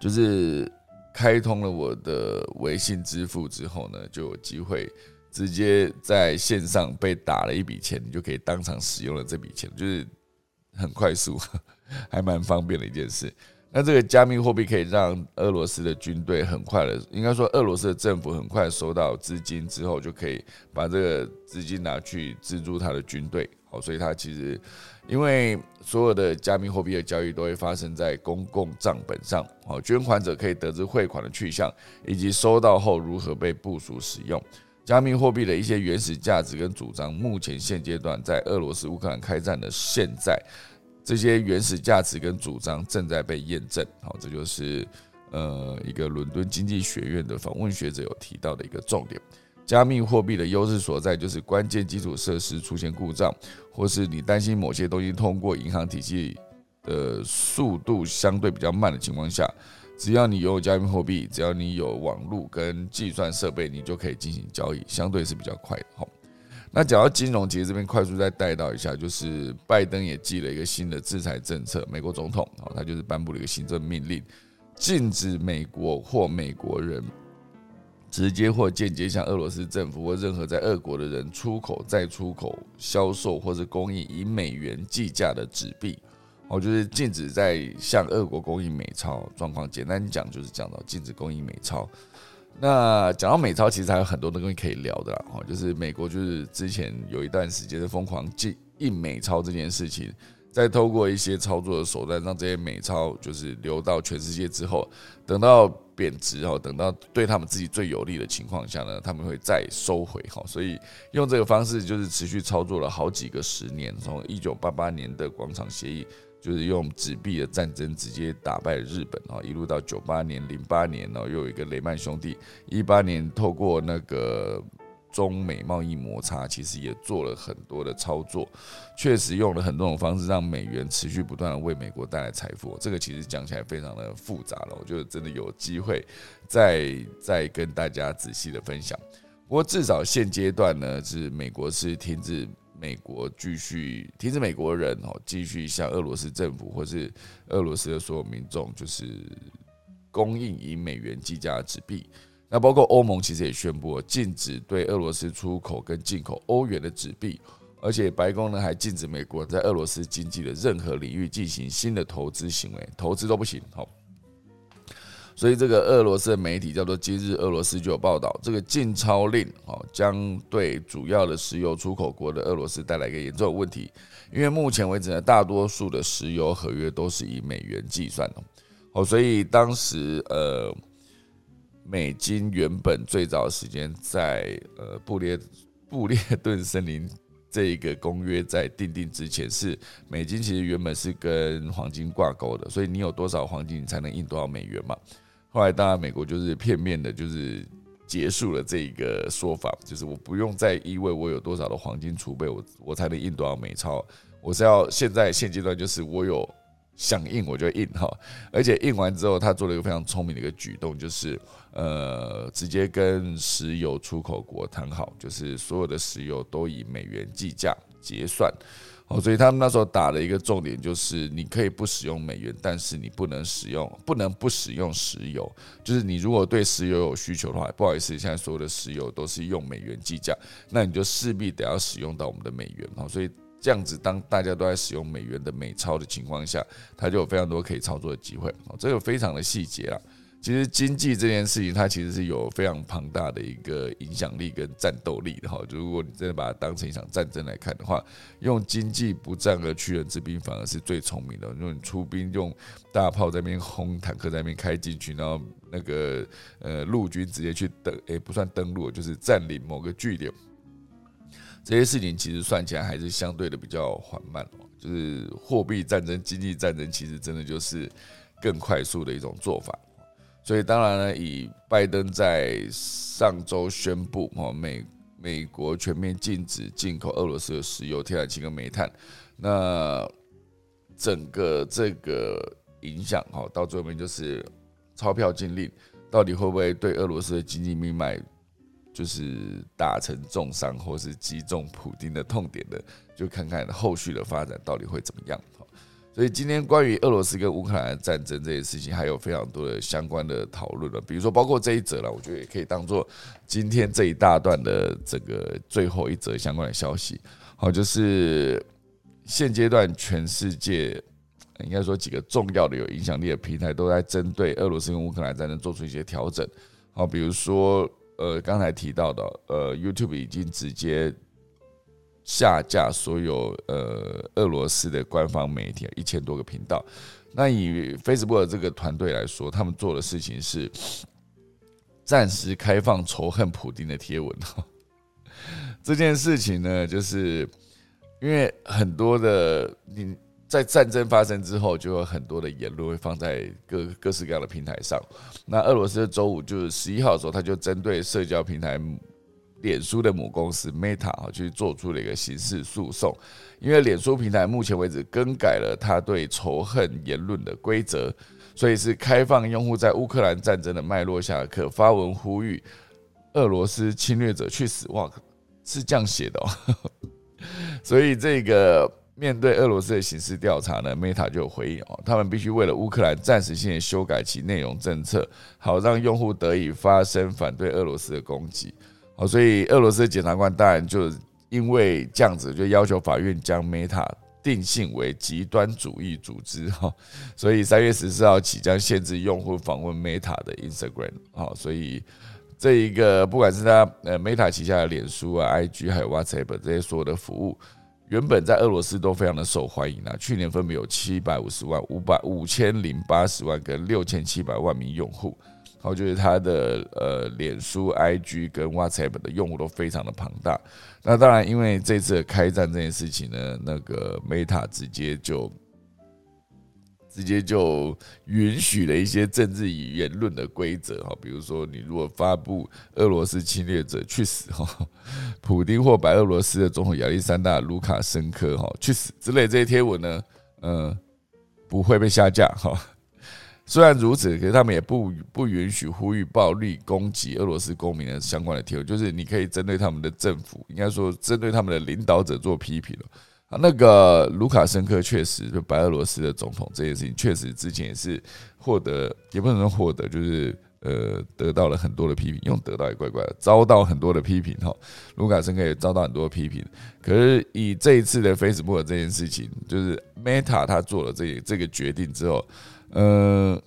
[SPEAKER 1] 就是开通了我的微信支付之后呢，就有机会。直接在线上被打了一笔钱，你就可以当场使用了这笔钱，就是很快速，还蛮方便的一件事。那这个加密货币可以让俄罗斯的军队很快的，应该说俄罗斯的政府很快收到资金之后，就可以把这个资金拿去资助他的军队。好，所以它其实因为所有的加密货币的交易都会发生在公共账本上，好，捐款者可以得知汇款的去向以及收到后如何被部署使用。加密货币的一些原始价值跟主张，目前现阶段在俄罗斯乌克兰开战的现在，这些原始价值跟主张正在被验证。好，这就是呃一个伦敦经济学院的访问学者有提到的一个重点。加密货币的优势所在，就是关键基础设施出现故障，或是你担心某些东西通过银行体系的速度相对比较慢的情况下。只要你有加密货币，只要你有网络跟计算设备，你就可以进行交易，相对是比较快的。哈，那讲到金融，其实这边快速再带到一下，就是拜登也寄了一个新的制裁政策，美国总统啊，他就是颁布了一个行政命令，禁止美国或美国人直接或间接向俄罗斯政府或任何在俄国的人出口、再出口、销售或是供应以美元计价的纸币。哦就是禁止在向俄国供应美钞状况，简单讲就是讲到禁止供应美钞。那讲到美钞，其实还有很多的东西可以聊的啦。哦，就是美国就是之前有一段时间的疯狂印印美钞这件事情，在透过一些操作的手段，让这些美钞就是流到全世界之后，等到贬值哦，等到对他们自己最有利的情况下呢，他们会再收回哈。所以用这个方式就是持续操作了好几个十年，从一九八八年的广场协议。就是用纸币的战争直接打败日本啊，一路到九八年、零八年呢，又有一个雷曼兄弟，一八年透过那个中美贸易摩擦，其实也做了很多的操作，确实用了很多种方式让美元持续不断的为美国带来财富。这个其实讲起来非常的复杂了，我觉得真的有机会再再跟大家仔细的分享。不过至少现阶段呢，是美国是停止。美国继续停止美国人哦，继续向俄罗斯政府或是俄罗斯的所有民众，就是供应以美元计价的纸币。那包括欧盟其实也宣布禁止对俄罗斯出口跟进口欧元的纸币，而且白宫呢还禁止美国在俄罗斯经济的任何领域进行新的投资行为，投资都不行。好。所以这个俄罗斯的媒体叫做《今日俄罗斯》就有报道，这个禁钞令哦，将对主要的石油出口国的俄罗斯带来一个严重的问题，因为目前为止呢，大多数的石油合约都是以美元计算的哦，所以当时呃，美金原本最早时间在呃布列布列顿森林这一个公约在订定之前，是美金其实原本是跟黄金挂钩的，所以你有多少黄金，你才能印多少美元嘛。后来，当然，美国就是片面的，就是结束了这一个说法，就是我不用再因为我有多少的黄金储备，我我才能印多少美钞，我是要现在现阶段就是我有想印我就印哈，而且印完之后，他做了一个非常聪明的一个举动，就是呃，直接跟石油出口国谈好，就是所有的石油都以美元计价结算。哦，所以他们那时候打的一个重点就是，你可以不使用美元，但是你不能使用，不能不使用石油。就是你如果对石油有需求的话，不好意思，现在所有的石油都是用美元计价，那你就势必得要使用到我们的美元。哦，所以这样子，当大家都在使用美元的美钞的情况下，它就有非常多可以操作的机会。哦，这个非常的细节啊。其实经济这件事情，它其实是有非常庞大的一个影响力跟战斗力的哈。如果你真的把它当成一场战争来看的话，用经济不战而屈人之兵，反而是最聪明的。如果你出兵用大炮在那边轰，坦克在那边开进去，然后那个呃陆军直接去登，诶不算登陆，就是占领某个据点，这些事情其实算起来还是相对的比较缓慢。就是货币战争、经济战争，其实真的就是更快速的一种做法。所以当然呢，以拜登在上周宣布哦，美美国全面禁止进口俄罗斯的石油、天然气跟煤炭，那整个这个影响，哈，到最后面就是钞票禁令，到底会不会对俄罗斯的经济命脉就是打成重伤，或是击中普京的痛点的，就看看后续的发展到底会怎么样，所以今天关于俄罗斯跟乌克兰战争这件事情，还有非常多的相关的讨论了。比如说，包括这一则了，我觉得也可以当做今天这一大段的这个最后一则相关的消息。好，就是现阶段全世界应该说几个重要的有影响力的平台都在针对俄罗斯跟乌克兰战争做出一些调整。好，比如说呃刚才提到的呃 YouTube 已经直接。下架所有呃俄罗斯的官方媒体一千多个频道。那以 Facebook 这个团队来说，他们做的事情是暂时开放仇恨普丁的贴文。这件事情呢，就是因为很多的你在战争发生之后，就有很多的言论会放在各各式各样的平台上。那俄罗斯的周五就是十一号的时候，他就针对社交平台。脸书的母公司 Meta 啊，去做出了一个刑事诉讼，因为脸书平台目前为止更改了他对仇恨言论的规则，所以是开放用户在乌克兰战争的脉络下可发文呼吁俄罗斯侵略者去死。哇，是这样写的哦。所以这个面对俄罗斯的刑事调查呢，Meta 就回应哦，他们必须为了乌克兰暂时性的修改其内容政策，好让用户得以发声反对俄罗斯的攻击。哦，所以俄罗斯检察官当然就因为这样子，就要求法院将 Meta 定性为极端主义组织哈，所以三月十四号起将限制用户访问 Meta 的 Instagram 哈，所以这一个不管是他呃 Meta 旗下的脸书啊、IG 还有 WhatsApp 这些所有的服务，原本在俄罗斯都非常的受欢迎啊，去年分别有七百五十万、五百五千零八十万跟六千七百万名用户。好，就是它的呃，脸书、IG 跟 WhatsApp 的用户都非常的庞大。那当然，因为这次开战这件事情呢，那个 Meta 直接就直接就允许了一些政治言论的规则哈，比如说你如果发布俄罗斯侵略者去死哈，普丁或白俄罗斯的总统亚历山大卢卡申科哈去死之类这些贴文呢，呃，不会被下架哈。虽然如此，可是他们也不不允许呼吁暴力攻击俄罗斯公民的相关的贴文，就是你可以针对他们的政府，应该说针对他们的领导者做批评了。啊，那个卢卡申科确实就白俄罗斯的总统这件事情，确实之前也是获得，也不能说获得，就是呃得到了很多的批评，用得到也怪怪的，遭到很多的批评哈。卢卡申科也遭到很多批评，可是以这一次的 Facebook 这件事情，就是 Meta 他做了这这个决定之后。呃，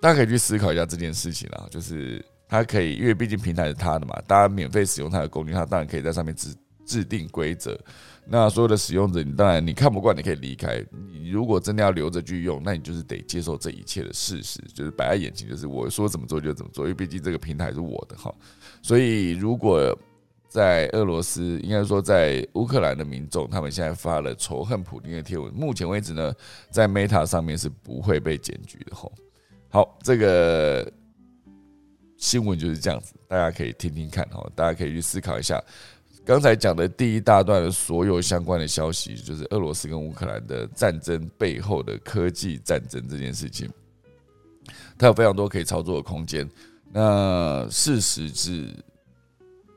[SPEAKER 1] 大家可以去思考一下这件事情啊，就是它可以，因为毕竟平台是他的嘛，大家免费使用它的工具，它当然可以在上面制制定规则。那所有的使用者，你当然你看不惯，你可以离开。你如果真的要留着去用，那你就是得接受这一切的事实，就是摆在眼前，就是我说怎么做就怎么做，因为毕竟这个平台是我的哈。所以如果在俄罗斯，应该说在乌克兰的民众，他们现在发了仇恨普京的贴文。目前为止呢，在 Meta 上面是不会被检举的吼。好，这个新闻就是这样子，大家可以听听看哈，大家可以去思考一下。刚才讲的第一大段的所有相关的消息，就是俄罗斯跟乌克兰的战争背后的科技战争这件事情，它有非常多可以操作的空间。那事实是。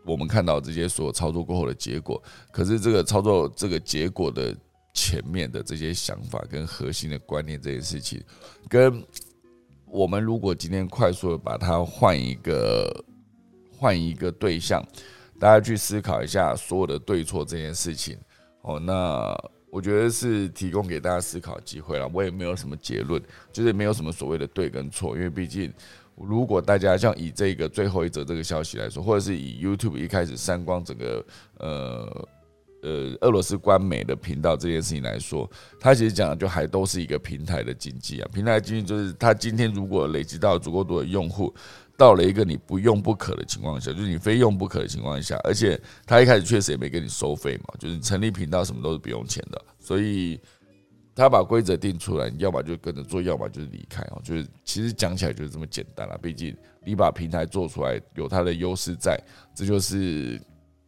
[SPEAKER 1] 我们看到这些所有操作过后的结果，可是这个操作这个结果的前面的这些想法跟核心的观念这件事情，跟我们如果今天快速的把它换一个换一个对象，大家去思考一下所有的对错这件事情，哦，那我觉得是提供给大家思考机会了。我也没有什么结论，就是没有什么所谓的对跟错，因为毕竟。如果大家像以这个最后一则这个消息来说，或者是以 YouTube 一开始删光整个呃呃俄罗斯官媒的频道这件事情来说，它其实讲的就还都是一个平台的经济啊。平台经济就是它今天如果累积到足够多的用户，到了一个你不用不可的情况下，就是你非用不可的情况下，而且它一开始确实也没给你收费嘛，就是成立频道什么都是不用钱的，所以。他把规则定出来，你要么就跟着做，要么就是离开哦。就是其实讲起来就是这么简单了。毕竟你把平台做出来，有它的优势在，这就是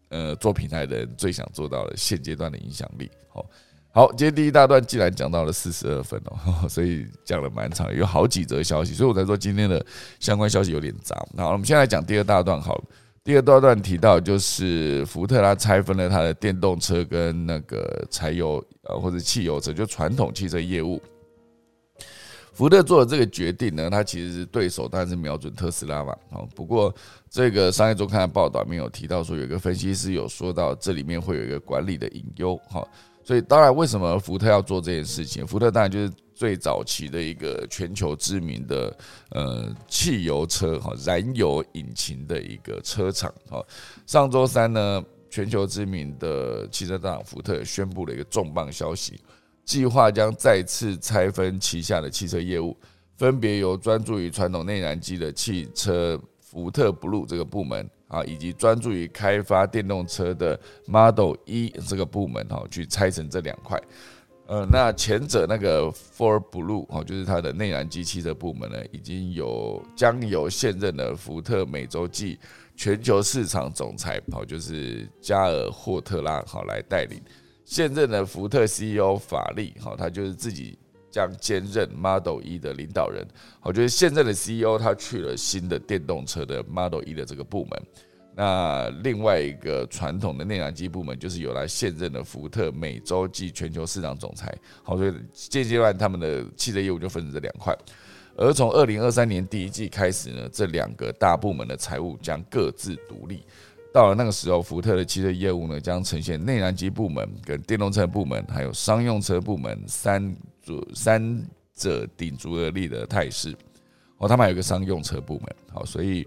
[SPEAKER 1] 呃做平台的人最想做到的现阶段的影响力。好，好，今天第一大段既然讲到了四十二分哦，所以讲了蛮长，有好几则消息，所以我才说今天的相关消息有点杂。好，我们现在讲第二大段。好了，第二段段提到就是福特它拆分了它的电动车跟那个柴油呃或者汽油车，就传统汽车业务。福特做的这个决定呢，它其实是对手当然是瞄准特斯拉嘛。哦，不过这个商业周刊的报道没有提到说，有一个分析师有说到这里面会有一个管理的隐忧。哈，所以当然为什么福特要做这件事情？福特当然就是最早期的一个全球知名的呃汽油车哈燃油引擎的一个车厂。好，上周三呢，全球知名的汽车大厂福特宣布了一个重磅消息。计划将再次拆分旗下的汽车业务，分别由专注于传统内燃机的汽车福特 Blue 这个部门啊，以及专注于开发电动车的 Model E 这个部门哈，去拆成这两块。呃，那前者那个 For Blue 哈，就是它的内燃机汽车部门呢，已经有将由现任的福特美洲际全球市场总裁好，就是加尔霍特拉好来带领。现任的福特 CEO 法利，哈，他就是自己将兼任 Model E 的领导人。我觉得现任的 CEO 他去了新的电动车的 Model E 的这个部门。那另外一个传统的内燃机部门，就是由来现任的福特美洲及全球市场总裁。好，所以现阶段他们的汽车业务就分成这两块。而从二零二三年第一季开始呢，这两个大部门的财务将各自独立。到了那个时候，福特的汽车业务呢，将呈现内燃机部门、跟电动车部门，还有商用车部门三组三者鼎足而立的态势。哦，他们还有一个商用车部门。好，所以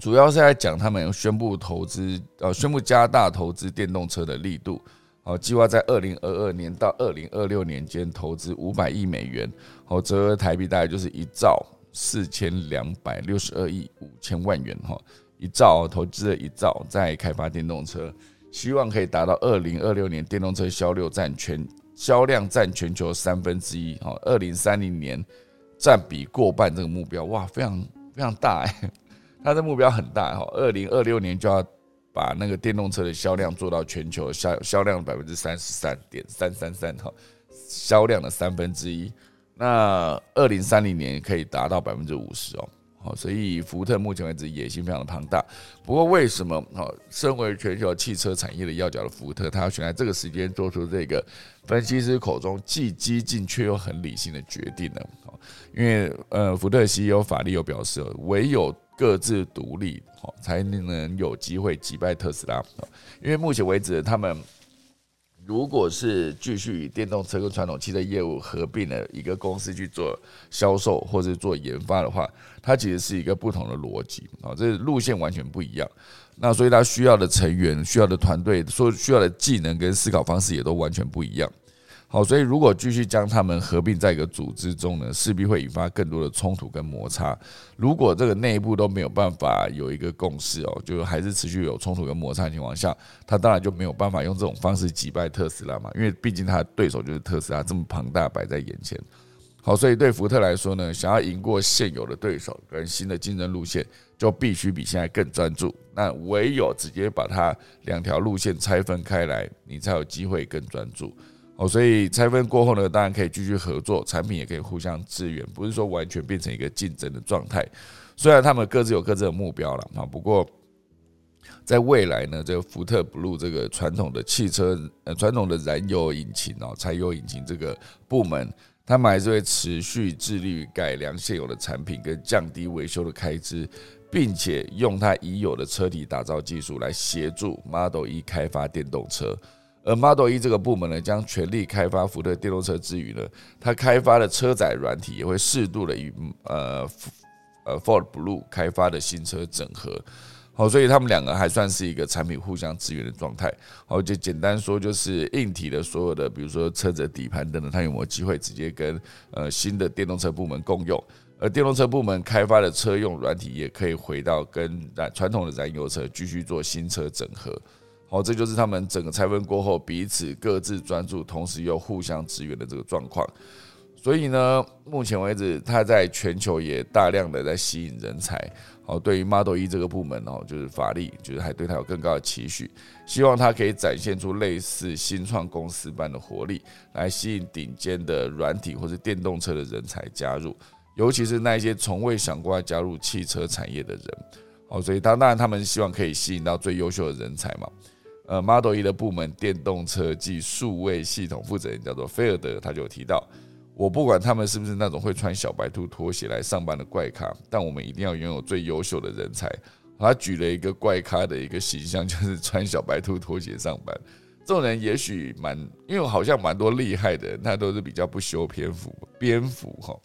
[SPEAKER 1] 主要是在讲他们宣布投资，呃，宣布加大投资电动车的力度。好，计划在二零二二年到二零二六年间投资五百亿美元，好，折合台币大概就是一兆四千两百六十二亿五千万元。哈。一兆投资了一兆在开发电动车，希望可以达到二零二六年电动车销量占全销量占全球三分之一，哈，二零三零年占比过半这个目标，哇，非常非常大哎，他的目标很大哈，二零二六年就要把那个电动车的销量做到全球销销量百分之三十三点三三三哈，销量的三分之一，那二零三零年可以达到百分之五十哦。好，所以福特目前为止野心非常的庞大。不过，为什么好，身为全球汽车产业的要角的福特，他要选在这个时间做出这个分析师口中既激进却又很理性的决定呢？因为呃，福特 CEO 法利又表示，唯有各自独立，好，才能有机会击败特斯拉。因为目前为止，他们。如果是继续以电动车跟传统汽车业务合并的一个公司去做销售或者做研发的话，它其实是一个不同的逻辑啊，这路线完全不一样。那所以它需要的成员、需要的团队、所需要的技能跟思考方式也都完全不一样。好，所以如果继续将他们合并在一个组织中呢，势必会引发更多的冲突跟摩擦。如果这个内部都没有办法有一个共识哦，就还是持续有冲突跟摩擦的情况下，他当然就没有办法用这种方式击败特斯拉嘛，因为毕竟他的对手就是特斯拉这么庞大摆在眼前。好，所以对福特来说呢，想要赢过现有的对手跟新的竞争路线，就必须比现在更专注。那唯有直接把它两条路线拆分开来，你才有机会更专注。哦，所以拆分过后呢，当然可以继续合作，产品也可以互相支援，不是说完全变成一个竞争的状态。虽然他们各自有各自的目标了啊，不过在未来呢，这个福特 Blue 这个传统的汽车呃传统的燃油引擎哦，柴油引擎这个部门，他们还是会持续致力于改良现有的产品跟降低维修的开支，并且用它已有的车体打造技术来协助 Model E 开发电动车。而 Model E 这个部门呢，将全力开发福特电动车之余呢，它开发的车载软体也会适度的与呃呃 Ford Blue 开发的新车整合。好，所以他们两个还算是一个产品互相支援的状态。好，就简单说，就是硬体的所有的，比如说车子底盘等等，它有没有机会直接跟呃新的电动车部门共用？而电动车部门开发的车用软体也可以回到跟燃传统的燃油车继续做新车整合。好，这就是他们整个拆分过后彼此各自专注，同时又互相支援的这个状况。所以呢，目前为止，他在全球也大量的在吸引人才。哦，对于 Model E 这个部门哦，就是法力，就是还对他有更高的期许，希望他可以展现出类似新创公司般的活力，来吸引顶尖的软体或者电动车的人才加入，尤其是那一些从未想过要加入汽车产业的人。哦，所以他当然他们希望可以吸引到最优秀的人才嘛。呃，Model E 的部门电动车技数位系统负责人叫做菲尔德，他就提到，我不管他们是不是那种会穿小白兔拖鞋来上班的怪咖，但我们一定要拥有最优秀的人才。他举了一个怪咖的一个形象，就是穿小白兔拖鞋上班。这种人也许蛮，因为好像蛮多厉害的人，他都是比较不修边幅，蝙蝠哈。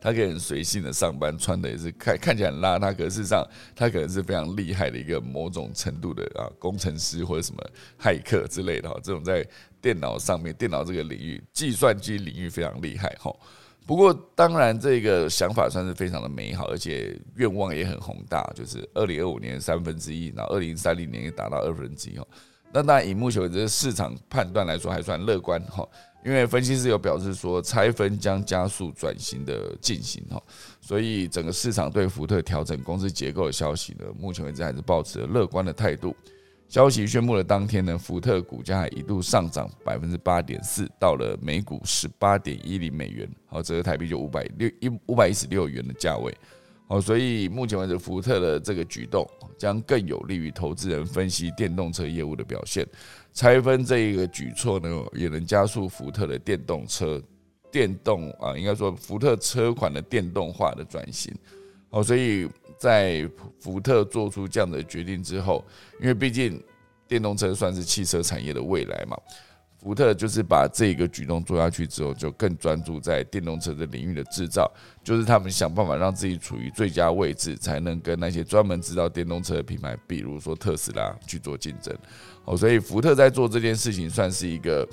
[SPEAKER 1] 他可以很随性的上班，穿的也是看看起来很邋遢，可事实上他可能是非常厉害的一个某种程度的啊工程师或者什么骇客之类的哈。这种在电脑上面，电脑这个领域，计算机领域非常厉害哈。不过当然这个想法算是非常的美好，而且愿望也很宏大，就是二零二五年三分之一，然后二零三零年也达到二分之一哈。那当然以目前为止市场判断来说还算乐观哈。因为分析师有表示说，拆分将加速转型的进行哈，所以整个市场对福特调整公司结构的消息呢，目前为止还是保持了乐观的态度。消息宣布的当天呢，福特股价一度上涨百分之八点四，到了每股十八点一零美元，好，折合台币就五百六一五百一十六元的价位。哦，所以目前为止，福特的这个举动将更有利于投资人分析电动车业务的表现。拆分这一个举措呢，也能加速福特的电动车、电动啊，应该说福特车款的电动化的转型。哦，所以在福特做出这样的决定之后，因为毕竟电动车算是汽车产业的未来嘛。福特就是把这个举动做下去之后，就更专注在电动车的领域的制造，就是他们想办法让自己处于最佳位置，才能跟那些专门制造电动车的品牌，比如说特斯拉去做竞争。哦，所以福特在做这件事情，算是一个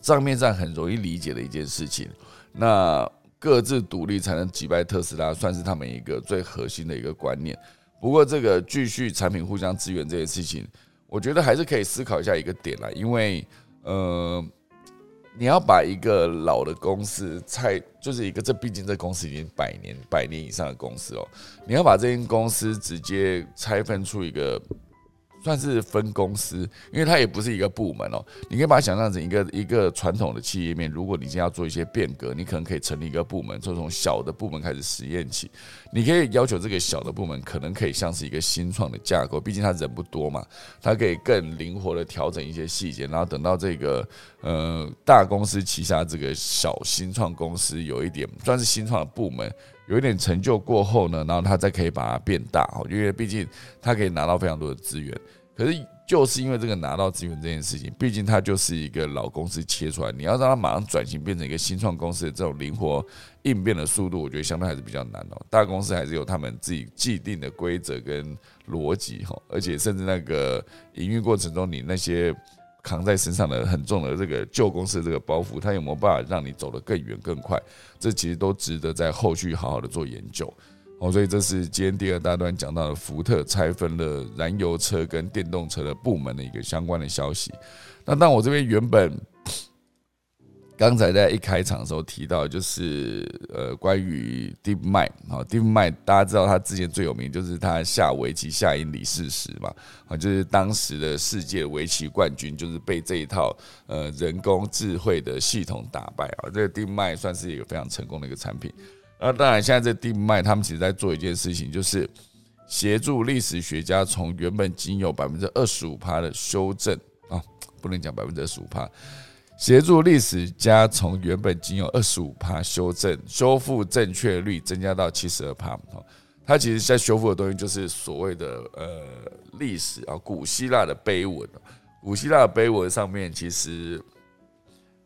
[SPEAKER 1] 账面上很容易理解的一件事情。那各自独立才能击败特斯拉，算是他们一个最核心的一个观念。不过，这个继续产品互相支援这件事情。我觉得还是可以思考一下一个点啦，因为呃，你要把一个老的公司拆，就是一个这毕竟这公司已经百年、百年以上的公司哦，你要把这间公司直接拆分出一个。算是分公司，因为它也不是一个部门哦。你可以把它想象成一个一个传统的企业面。如果你现在要做一些变革，你可能可以成立一个部门，就从小的部门开始实验起。你可以要求这个小的部门可能可以像是一个新创的架构，毕竟它人不多嘛，它可以更灵活的调整一些细节。然后等到这个呃大公司旗下这个小新创公司有一点算是新创的部门。有一点成就过后呢，然后他再可以把它变大哦，因为毕竟他可以拿到非常多的资源。可是就是因为这个拿到资源这件事情，毕竟它就是一个老公司切出来，你要让它马上转型变成一个新创公司的这种灵活应变的速度，我觉得相对还是比较难哦。大公司还是有他们自己既定的规则跟逻辑哈，而且甚至那个营运过程中，你那些。扛在身上的很重的这个旧公司的这个包袱，它有没有办法让你走得更远更快？这其实都值得在后续好好的做研究。哦，所以这是今天第二大段讲到的福特拆分了燃油车跟电动车的部门的一个相关的消息。那但我这边原本。刚才在一开场的时候提到，就是呃，关于 DeepMind 啊，DeepMind 大家知道他之前最有名就是他下围棋下赢李世石嘛，啊，就是当时的世界围棋冠军，就是被这一套呃人工智慧的系统打败啊。这个 DeepMind 算是一个非常成功的一个产品。那当然，现在这地脉他们其实在做一件事情，就是协助历史学家从原本仅有百分之二十五趴的修正啊，不能讲百分之二十五趴。协助历史家从原本仅有二十五趴修正修复正确率增加到七十二趴。哈，它其实在修复的东西就是所谓的呃历史啊，古希腊的碑文。古希腊的碑文上面其实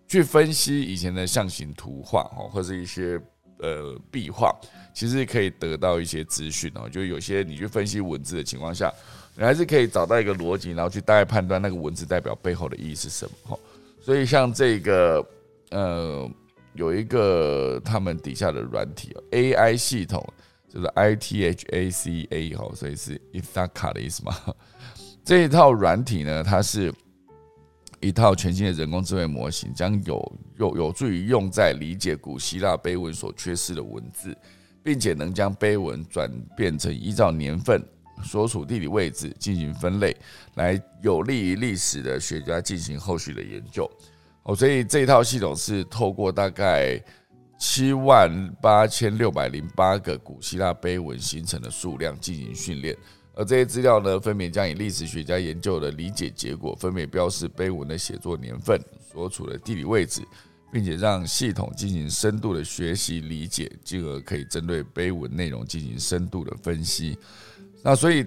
[SPEAKER 1] 去分析以前的象形图画哦，或者一些呃壁画，其实可以得到一些资讯哦。就有些你去分析文字的情况下，你还是可以找到一个逻辑，然后去大概判断那个文字代表背后的意义是什么。哈。所以像这个，呃，有一个他们底下的软体 AI 系统，就是 ITHACA 哈，所以是 Ithaka 的意思嘛。这一套软体呢，它是一套全新的人工智慧模型，将有有有助于用在理解古希腊碑文所缺失的文字，并且能将碑文转变成依照年份、所处地理位置进行分类，来有利于历史的学家进行后续的研究。哦，所以这一套系统是透过大概七万八千六百零八个古希腊碑文形成的数量进行训练。而这些资料呢，分别将以历史学家研究的理解结果，分别标示碑文的写作年份、所处的地理位置，并且让系统进行深度的学习理解，进而可以针对碑文内容进行深度的分析。那所以，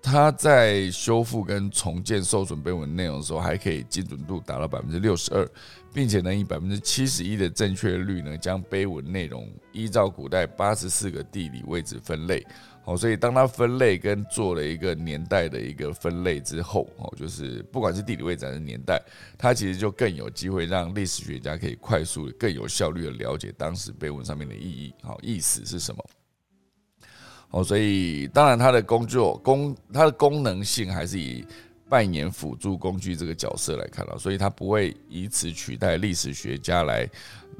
[SPEAKER 1] 它在修复跟重建受损碑文内容的时候，还可以精准度达到百分之六十二，并且能以百分之七十一的正确率呢，将碑文内容依照古代八十四个地理位置分类。哦，所以当它分类跟做了一个年代的一个分类之后，哦，就是不管是地理位置还是年代，它其实就更有机会让历史学家可以快速、更有效率的了解当时碑文上面的意义，好意思是什么。哦，所以当然它的工作功，它的功能性还是以扮演辅助工具这个角色来看到，所以它不会以此取代历史学家来。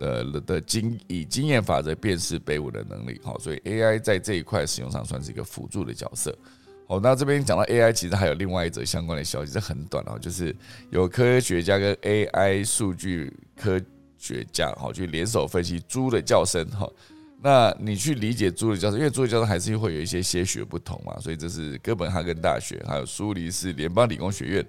[SPEAKER 1] 呃的经以经验法则辨识碑文的能力，好，所以 AI 在这一块使用上算是一个辅助的角色。好，那这边讲到 AI，其实还有另外一则相关的消息，这很短哦，就是有科学家跟 AI 数据科学家，好，去联手分析猪的叫声，哈，那你去理解朱的教授，因为朱的教授还是会有一些些许不同嘛，所以这是哥本哈根大学还有苏黎世联邦理工学院，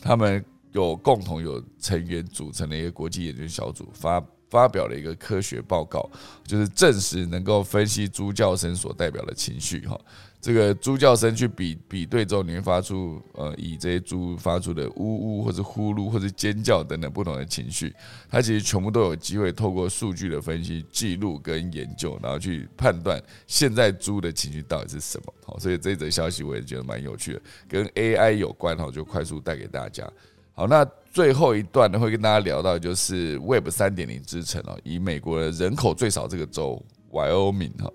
[SPEAKER 1] 他们有共同有成员组成的一个国际研究小组发。发表了一个科学报告，就是证实能够分析猪叫声所代表的情绪。哈，这个猪叫声去比比对之后，你会发出呃，以这些猪发出的呜呜或者呼噜或者尖叫等等不同的情绪，它其实全部都有机会透过数据的分析、记录跟研究，然后去判断现在猪的情绪到底是什么。好，所以这则消息我也觉得蛮有趣的，跟 AI 有关，哈，就快速带给大家。好，那最后一段呢，会跟大家聊到就是 Web 三点零之城哦，以美国人口最少这个州怀俄明哈，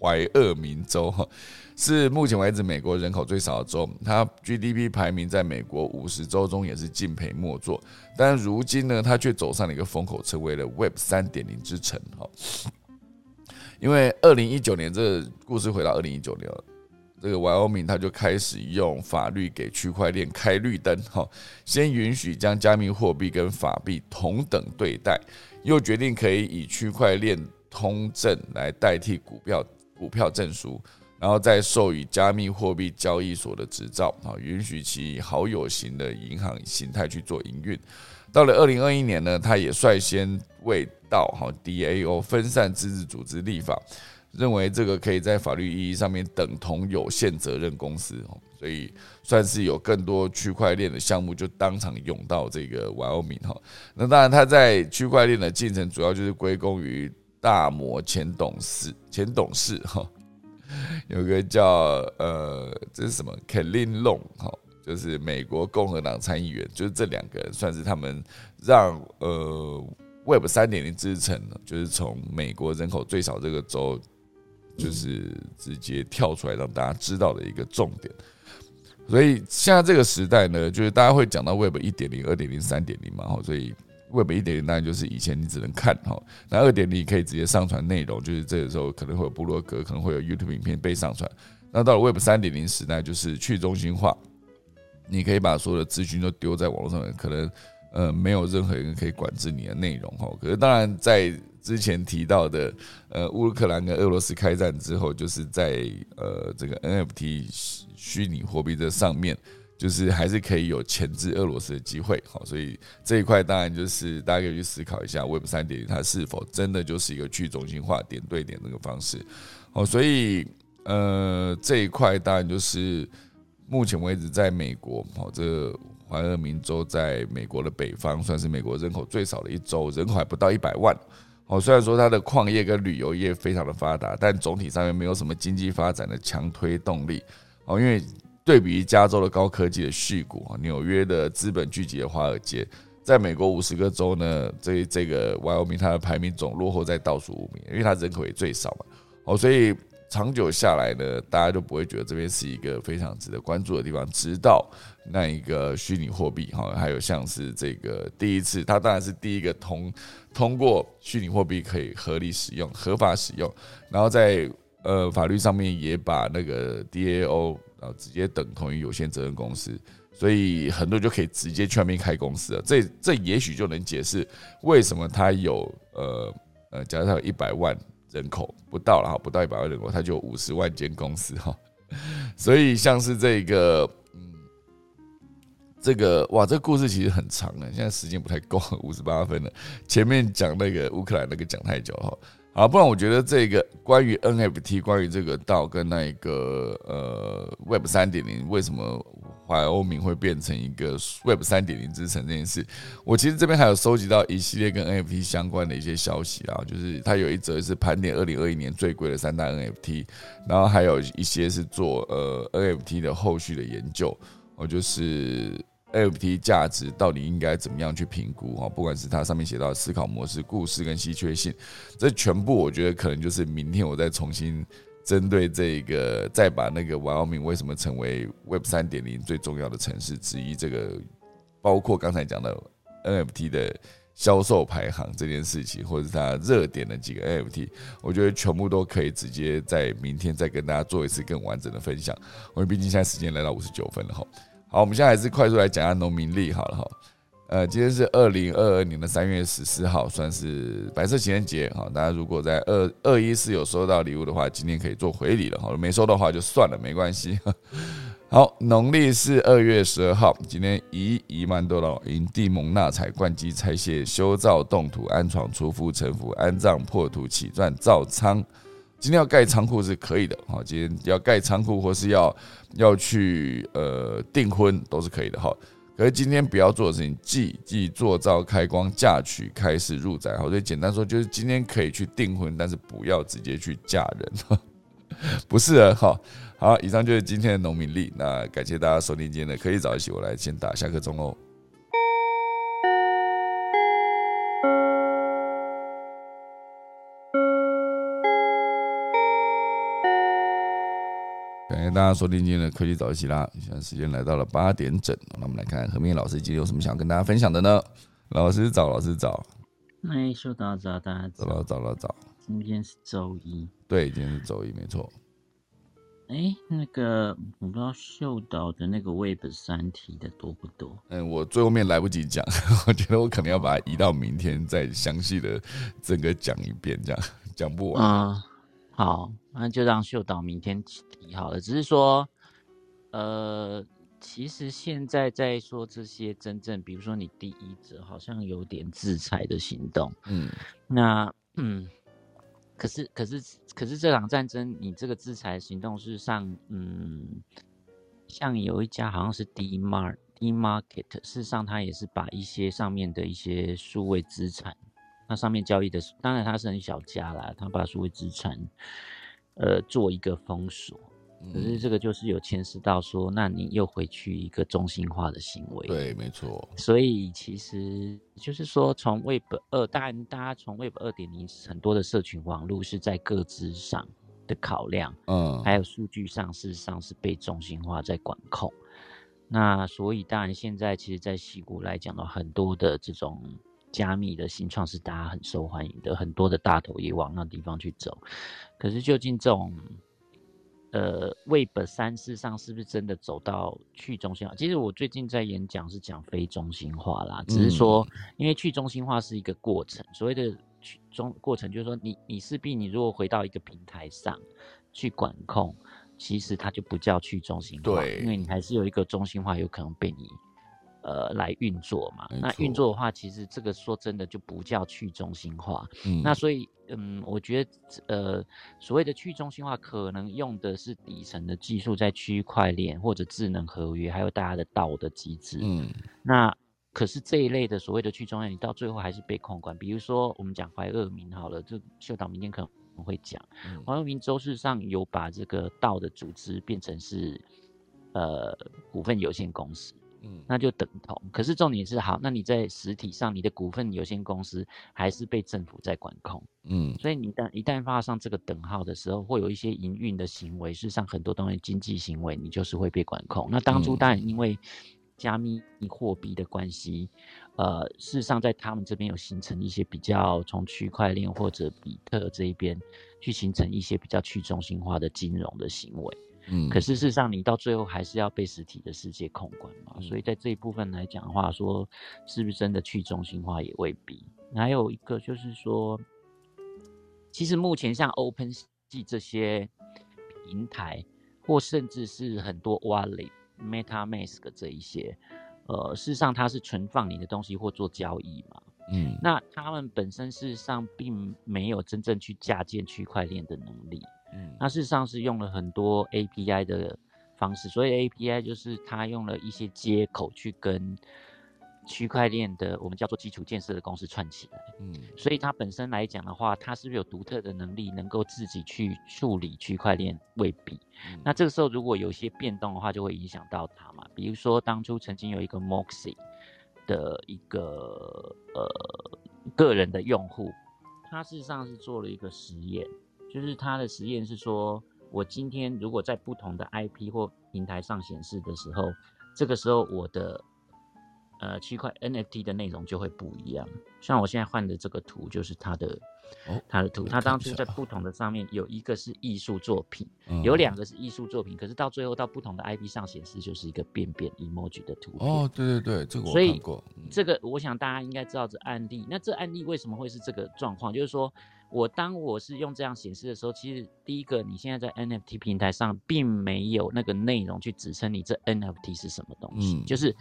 [SPEAKER 1] 怀俄明州哈，是目前为止美国人口最少的州，它 GDP 排名在美国五十州中也是敬陪末座，但如今呢，它却走上了一个风口，成为了 Web 三点零之城哈。因为二零一九年，这故事回到二零一九年了。这个 Wyoming 他就开始用法律给区块链开绿灯，哈，先允许将加密货币跟法币同等对待，又决定可以以区块链通证来代替股票股票证书，然后再授予加密货币交易所的执照，啊，允许其好友型的银行形态去做营运。到了二零二一年呢，他也率先为到哈 DAO 分散自治组织立法。认为这个可以在法律意义上面等同有限责任公司，所以算是有更多区块链的项目就当场涌到这个 Wyoming 哈。那当然，它在区块链的进程主要就是归功于大摩前董事前董事哈，有个叫呃这是什么 Kelly Long 哈，就是美国共和党参议员，就是这两个人算是他们让呃 Web 三点零支撑，就是从美国人口最少这个州。就是直接跳出来让大家知道的一个重点，所以现在这个时代呢，就是大家会讲到 Web 一点零、二点零、三点零嘛，哈，所以 Web 一点零当然就是以前你只能看哈，那二点零可以直接上传内容，就是这个时候可能会有部落格，可能会有 YouTube 影片被上传。那到了 Web 三点零时代，就是去中心化，你可以把所有的资讯都丢在网络上面，可能呃没有任何人可以管制你的内容哈。可是当然在之前提到的，呃，乌克兰跟俄罗斯开战之后，就是在呃这个 NFT 虚拟货币这上面，就是还是可以有钳制俄罗斯的机会。好，所以这一块当然就是大家可以去思考一下，Web 三点零它是否真的就是一个去中心化点对点那个方式。好，所以呃这一块当然就是目前为止在美国，好，这个怀俄明州在美国的北方，算是美国人口最少的一州，人口还不到一百万。哦，虽然说它的矿业跟旅游业非常的发达，但总体上面没有什么经济发展的强推动力。哦，因为对比加州的高科技的续股，纽约的资本聚集的华尔街，在美国五十个州呢，这这个 Wyoming 它的排名总落后在倒数五名，因为它人口也最少嘛。哦，所以长久下来呢，大家都不会觉得这边是一个非常值得关注的地方。直到那一个虚拟货币哈，还有像是这个第一次，它当然是第一个通通过虚拟货币可以合理使用、合法使用，然后在呃法律上面也把那个 DAO 啊直接等同于有限责任公司。所以很多就可以直接去那边开公司了，这这也许就能解释为什么他有呃呃，假如他有一百万人口不到了哈，不到一百万人口，他就五十万间公司哈。所以像是这个嗯，这个哇，这个故事其实很长了，现在时间不太够，五十八分了。前面讲那个乌克兰那个讲太久哈，好，不然我觉得这个关于 NFT，关于这个道跟那一个呃 Web 三点零为什么？怀欧明会变成一个 Web 三点零之城这件事，我其实这边还有收集到一系列跟 NFT 相关的一些消息啊，就是它有一则是盘点二零二一年最贵的三大 NFT，然后还有一些是做呃 NFT 的后续的研究，哦，就是 NFT 价值到底应该怎么样去评估哈，不管是它上面写到的思考模式、故事跟稀缺性，这全部我觉得可能就是明天我再重新。针对这个，再把那个 Wyoming 为什么成为 Web 三点零最重要的城市之一，这个包括刚才讲的 NFT 的销售排行这件事情，或者是它热点的几个 NFT，我觉得全部都可以直接在明天再跟大家做一次更完整的分享。因为毕竟现在时间来到五十九分了哈。好，我们现在还是快速来讲下农民历好了哈。呃，今天是二零二二年的三月十四号，算是白色情人节哈。大家如果在二二一四有收到礼物的话，今天可以做回礼了哈。没收的话就算了，没关系。好，农历是二月十二号，今天宜宜曼多劳营地蒙纳采灌机拆卸修造动土安床出夫成福安葬破土起钻造仓。今天要盖仓库是可以的哈。今天要盖仓库或是要要去呃订婚都是可以的哈。可是今天不要做的事情，祭祭做灶开光嫁娶开市入宅，好，所以简单说就是今天可以去订婚，但是不要直接去嫁人，不是啊，好，好，以上就是今天的农民历，那感谢大家收听今天的科技早一起，我来先打下课钟哦。大家收听今天的科技早起啦！现在时间来到了八点整，那我们来看何明老师今天有什么想要跟大家分享的呢？老师早，老师早。
[SPEAKER 2] 哎，秀导早，大家
[SPEAKER 1] 早了，早了，早。
[SPEAKER 2] 今天是周一。
[SPEAKER 1] 对，今天是周一，没错。
[SPEAKER 2] 哎，那个我不知道秀导的那个 Web 三提的多不多？
[SPEAKER 1] 嗯，我最后面来不及讲，我觉得我可能要把它移到明天再详细的整个讲一遍，这样讲不完
[SPEAKER 2] 啊。好，那就让秀导明天提好了。只是说，呃，其实现在在说这些真正，比如说你第一者好像有点制裁的行动，嗯，那嗯，可是可是可是这场战争，你这个制裁行动事实上，嗯，像有一家好像是 D Mar D Market，事实上它也是把一些上面的一些数位资产。那上面交易的，当然它是很小家啦，他把数位资产，呃，做一个封锁。可是这个就是有牵涉到说，那你又回去一个中心化的行为。
[SPEAKER 1] 对，没错。
[SPEAKER 2] 所以其实就是说，从 Web 二，当然大家从 Web 二点零，很多的社群网络是在各自上的考量，嗯，还有数据上，事实上是被中心化在管控。那所以当然现在其实，在西谷来讲的很多的这种。加密的新创是大家很受欢迎的，很多的大头也往那地方去走。可是究竟这种呃 Web 三事上是不是真的走到去中心化？其实我最近在演讲是讲非中心化啦，只是说因为去中心化是一个过程，所谓的去中过程就是说你你势必你如果回到一个平台上去管控，其实它就不叫去中心化，因为你还是有一个中心化有可能被你。呃，来运作嘛？那运作的话，其实这个说真的就不叫去中心化。嗯，那所以，嗯，我觉得，呃，所谓的去中心化，可能用的是底层的技术，在区块链或者智能合约，还有大家的道的机制。嗯，那可是这一类的所谓的去中央，你到最后还是被控管。比如说，我们讲怀俄明好了，就秀导明天可能会讲，怀俄明周事上有把这个道的组织变成是呃股份有限公司。嗯，那就等同。可是重点是，好，那你在实体上，你的股份有限公司还是被政府在管控，嗯，所以你旦一旦发上这个等号的时候，会有一些营运的行为，事实上很多东西经济行为，你就是会被管控。那当初当然因为加密货币的关系，呃，事实上在他们这边有形成一些比较从区块链或者比特这一边去形成一些比较去中心化的金融的行为。嗯，可是事实上，你到最后还是要被实体的世界控管嘛，所以在这一部分来讲的话，说是不是真的去中心化也未必。还有一个就是说，其实目前像 Open Sea 这些平台，或甚至是很多 Wallet、MetaMask 这一些，呃，事实上它是存放你的东西或做交易嘛，嗯，那他们本身事实上并没有真正去架建区块链的能力。那事实上是用了很多 API 的方式，所以 API 就是它用了一些接口去跟区块链的我们叫做基础建设的公司串起来。嗯，所以它本身来讲的话，它是不是有独特的能力，能够自己去处理区块链？未必。那这个时候如果有些变动的话，就会影响到它嘛。比如说当初曾经有一个 Moxie 的一个呃个人的用户，他事实上是做了一个实验。就是他的实验是说，我今天如果在不同的 IP 或平台上显示的时候，这个时候我的呃区块 NFT 的内容就会不一样。像我现在换的这个图就是他的，哦，他的图，他当初在不同的上面有一个是艺术作品，有两个是艺术作品，可是到最后到不同的 IP 上显示就是一个便便 emoji 的图片。
[SPEAKER 1] 哦，对对对，这个我看过。
[SPEAKER 2] 这个我想大家应该知道这案例。那这案例为什么会是这个状况？就是说。我当我是用这样显示的时候，其实第一个，你现在在 NFT 平台上并没有那个内容去支撑你这 NFT 是什么东西，就是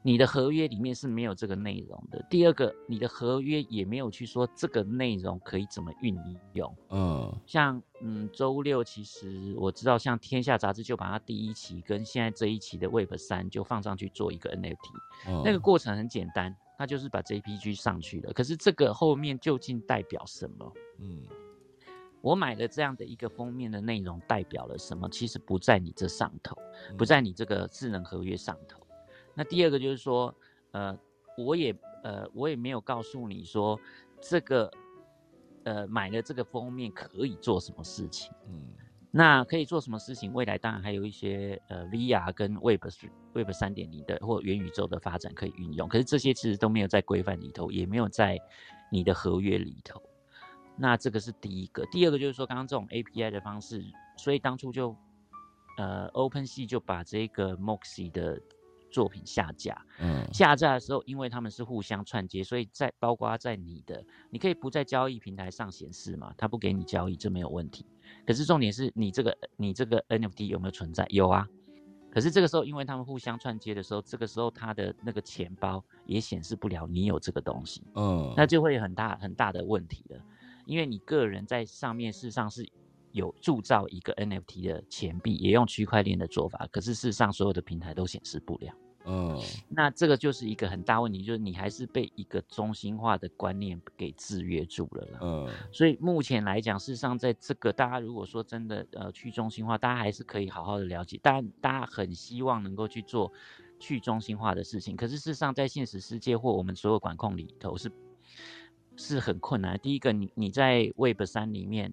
[SPEAKER 2] 你的合约里面是没有这个内容的。第二个，你的合约也没有去说这个内容可以怎么运用。嗯，像嗯周六，其实我知道，像天下杂志就把它第一期跟现在这一期的 Web 三就放上去做一个 NFT，那个过程很简单。那就是把 JPG 上去了，可是这个后面究竟代表什么？嗯，我买了这样的一个封面的内容代表了什么？其实不在你这上头，不在你这个智能合约上头。那第二个就是说，呃，我也呃，我也没有告诉你说这个呃买了这个封面可以做什么事情。嗯。那可以做什么事情？未来当然还有一些呃 VR 跟 Web Web 三点零的或元宇宙的发展可以运用，可是这些其实都没有在规范里头，也没有在你的合约里头。那这个是第一个。第二个就是说，刚刚这种 API 的方式，所以当初就呃 OpenSea 就把这个 Moxie 的。作品下架，嗯，下架的时候，因为他们是互相串接，所以在包括在你的，你可以不在交易平台上显示嘛，他不给你交易，这没有问题。可是重点是你这个你这个 NFT 有没有存在？有啊。可是这个时候，因为他们互相串接的时候，这个时候他的那个钱包也显示不了你有这个东西，嗯，那就会很大很大的问题了。因为你个人在上面事实上是有铸造一个 NFT 的钱币，也用区块链的做法，可是事实上所有的平台都显示不了。嗯，那这个就是一个很大问题，就是你还是被一个中心化的观念给制约住了啦。嗯，所以目前来讲，事实上在这个大家如果说真的呃去中心化，大家还是可以好好的了解，当然大家很希望能够去做去中心化的事情，可是事实上在现实世界或我们所有管控里头是是很困难。第一个，你你在 Web 三里面。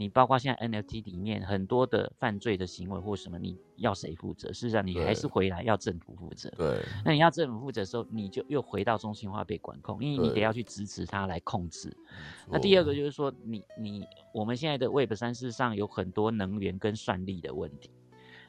[SPEAKER 2] 你包括现在 NFT 里面很多的犯罪的行为或什么，你要谁负责？事实上，你还是回来要政府负责。
[SPEAKER 1] 对。
[SPEAKER 2] 那你要政府负责的时候，你就又回到中心化被管控，因为你得要去支持它来控制。那第二个就是说，你你我们现在的 Web 三事实上有很多能源跟算力的问题。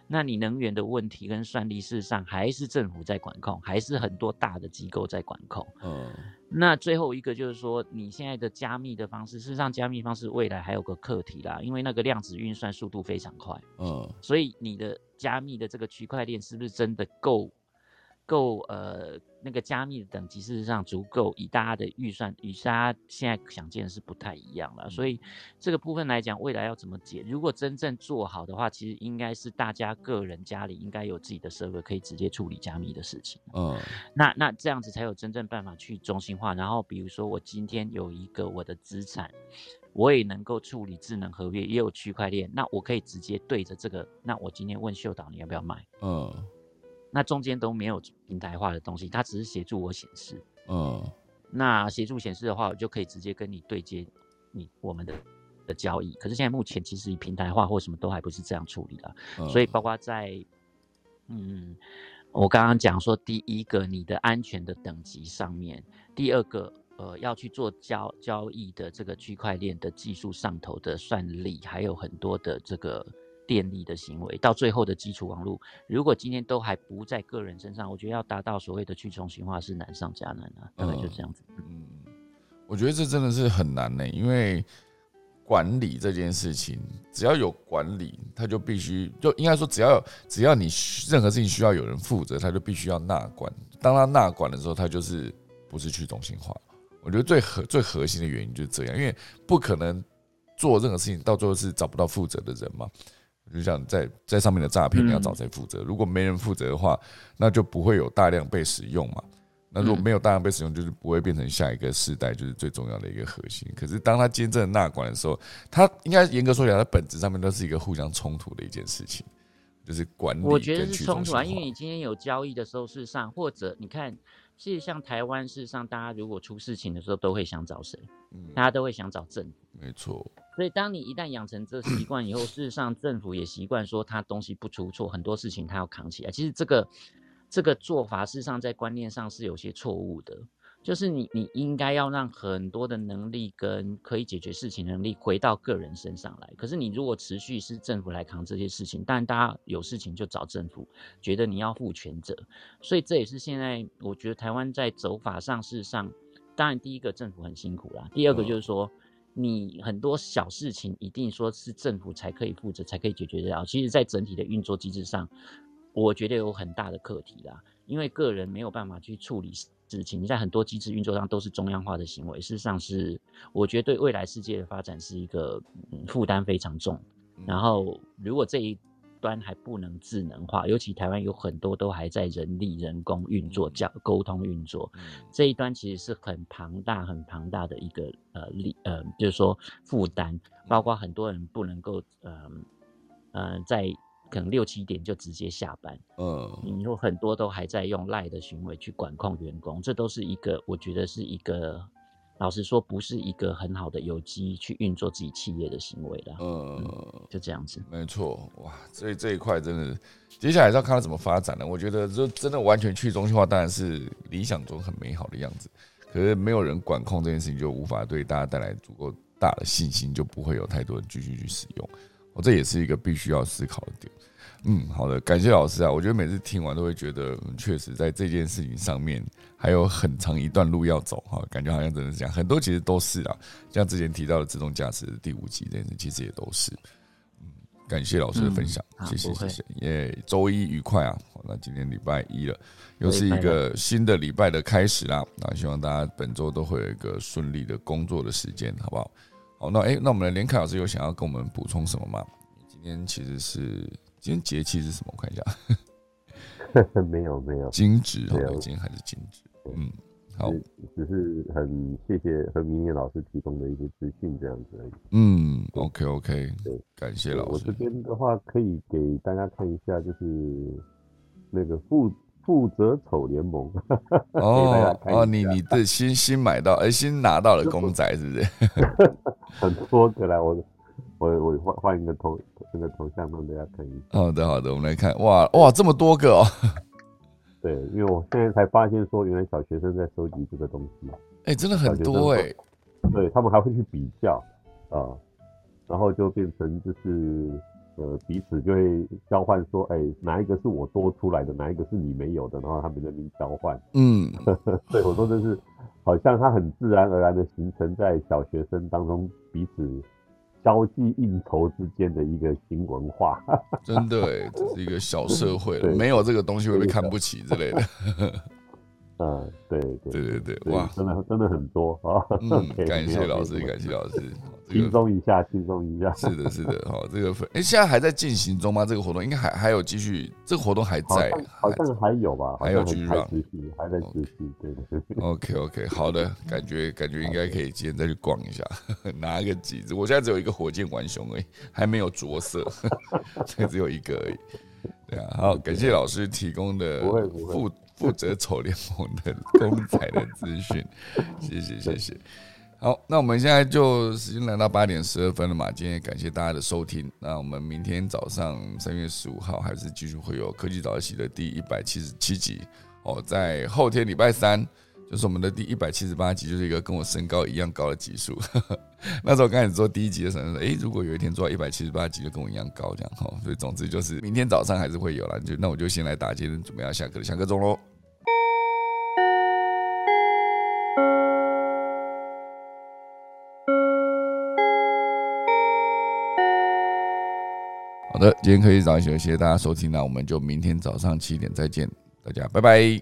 [SPEAKER 2] 那你能源的问题跟算力，事实上还是政府在管控，还是很多大的机构在管控。嗯。那最后一个就是说，你现在的加密的方式，事实上加密方式未来还有个课题啦，因为那个量子运算速度非常快。嗯。所以你的加密的这个区块链是不是真的够？够呃，那个加密的等级事实上足够，以大家的预算与大家现在想见的是不太一样了。所以这个部分来讲，未来要怎么解？如果真正做好的话，其实应该是大家个人家里应该有自己的设备，可以直接处理加密的事情。嗯，那那这样子才有真正办法去中心化。然后比如说我今天有一个我的资产，我也能够处理智能合约，也有区块链，那我可以直接对着这个。那我今天问秀导，你要不要买？嗯。那中间都没有平台化的东西，它只是协助我显示。嗯，那协助显示的话，我就可以直接跟你对接你我们的的交易。可是现在目前其实平台化或什么都还不是这样处理的，所以包括在嗯，我刚刚讲说第一个你的安全的等级上面，第二个呃要去做交交易的这个区块链的技术上头的算力，还有很多的这个。电力的行为到最后的基础网络，如果今天都还不在个人身上，我觉得要达到所谓的去中心化是难上加难啊，大概就这样子。嗯，
[SPEAKER 1] 我觉得这真的是很难呢，因为管理这件事情，只要有管理，他就必须就应该说，只要只要你任何事情需要有人负责，他就必须要纳管。当他纳管的时候，他就是不是去中心化。我觉得最核最核心的原因就是这样，因为不可能做任何事情到最后是找不到负责的人嘛。就像在在上面的诈骗，你要找谁负责？如果没人负责的话，那就不会有大量被使用嘛。那如果没有大量被使用，就是不会变成下一个世代就是最重要的一个核心。可是当他真正纳管的时候，他应该严格说起来，它本质上面都是一个互相冲突的一件事情，就是管理。
[SPEAKER 2] 我觉得是冲突啊，因为你今天有交易的时候，事实上或者你看，其实像台湾，事实上大家如果出事情的时候，都会想找谁？嗯，大家都会想找政府。
[SPEAKER 1] 没错。
[SPEAKER 2] 所以，当你一旦养成这习惯以后，事实上政府也习惯说他东西不出错，很多事情他要扛起来。其实这个这个做法，事实上在观念上是有些错误的。就是你你应该要让很多的能力跟可以解决事情能力回到个人身上来。可是你如果持续是政府来扛这些事情，但大家有事情就找政府，觉得你要负全责。所以这也是现在我觉得台湾在走法上，事实上，当然第一个政府很辛苦啦，第二个就是说。你很多小事情一定说是政府才可以负责，才可以解决得了。其实，在整体的运作机制上，我觉得有很大的课题啦。因为个人没有办法去处理事情，你在很多机制运作上都是中央化的行为，事实上是我觉得对未来世界的发展是一个负担非常重。然后，如果这一端还不能智能化，尤其台湾有很多都还在人力、人工运作、交沟通运作这一端，其实是很庞大、很庞大的一个呃力呃，就是说负担，包括很多人不能够呃呃在可能六七点就直接下班，嗯，你有很多都还在用赖的行为去管控员工，这都是一个我觉得是一个。老实说，不是一个很好的有机去运作自己企业的行为了。嗯，就这样子。
[SPEAKER 1] 没错，哇，所以这一块真的，接下来是要看它怎么发展了。我觉得，就真的完全去中心化，当然是理想中很美好的样子。可是没有人管控这件事情，就无法对大家带来足够大的信心，就不会有太多人继续去使用。我这也是一个必须要思考的点。嗯，好的，感谢老师啊！我觉得每次听完都会觉得，确实在这件事情上面还有很长一段路要走哈。感觉好像真的是这样，很多其实都是啊，像之前提到的自动驾驶第五集这件事，其实也都是。嗯，感谢老师的分享，谢谢谢谢。耶，周一愉快啊！那今天礼拜一了，又是一个新的礼拜的开始啦。那希望大家本周都会有一个顺利的工作的时间，好不好？好，那哎，那我们的连凯老师有想要跟我们补充什么吗？今天其实是。今天节气是什么？我看一下。
[SPEAKER 3] 没有 没有。
[SPEAKER 1] 金纸哦，今天还是金纸。嗯，好，
[SPEAKER 3] 只是很谢谢何明念老师提供的一些资讯，这样子而已。
[SPEAKER 1] 嗯，OK OK，对，感谢老师。
[SPEAKER 3] 我这边的话可以给大家看一下，就是那个负负责丑联盟。
[SPEAKER 1] 哦哦，你你的新新买到，哎，新拿到了公仔，是不是？
[SPEAKER 3] 很多个啦我。我我换换一个头那个头像让大家看一下。
[SPEAKER 1] 好的好的，我们来看，哇哇这么多个哦。
[SPEAKER 3] 对，因为我现在才发现说，原来小学生在收集这个东西。
[SPEAKER 1] 哎，真的很多哎。
[SPEAKER 3] 对他们还会去比较啊，然后就变成就是呃彼此就会交换说，哎哪一个是我多出来的，哪一个是你没有的，然后他们那边交换。嗯，对，我说这是好像它很自然而然的形成在小学生当中彼此。交际应酬之间的一个新文化，
[SPEAKER 1] 真的哎，这是一个小社会了，没有这个东西会被看不起之类的。
[SPEAKER 3] 嗯，对对
[SPEAKER 1] 对对对，哇，
[SPEAKER 3] 真的真的很多啊！
[SPEAKER 1] 嗯，感谢老师，感谢老师。
[SPEAKER 3] 轻松一下，轻松一下。
[SPEAKER 1] 是的，是的，好，这个粉哎，现在还在进行中吗？这个活动应该还还有继续，这个活动还在，
[SPEAKER 3] 好像还有吧？
[SPEAKER 1] 还有继续
[SPEAKER 3] 持续，还在持续。对对对。
[SPEAKER 1] OK，OK，好的，感觉感觉应该可以今天再去逛一下，拿一个几只。我现在只有一个火箭浣熊而已，还没有着色，这只有一个而已。对啊，好，感谢老师提供的负负责 丑联盟的公仔的资讯，谢谢谢谢。好，那我们现在就时间来到八点十二分了嘛，今天感谢大家的收听。那我们明天早上三月十五号还是继续会有科技早起的第一百七十七集哦，在后天礼拜三。就是我们的第一百七十八集，就是一个跟我身高一样高的集数。那时候刚开始做第一集的时候，说：“哎，如果有一天做到一百七十八集，就跟我一样高，这样哈。”所以总之就是明天早上还是会有了。就那我就先来打今天准备要下课的下课钟喽。好的，今天可以早一些，谢谢大家收听，那我们就明天早上七点再见，大家拜拜。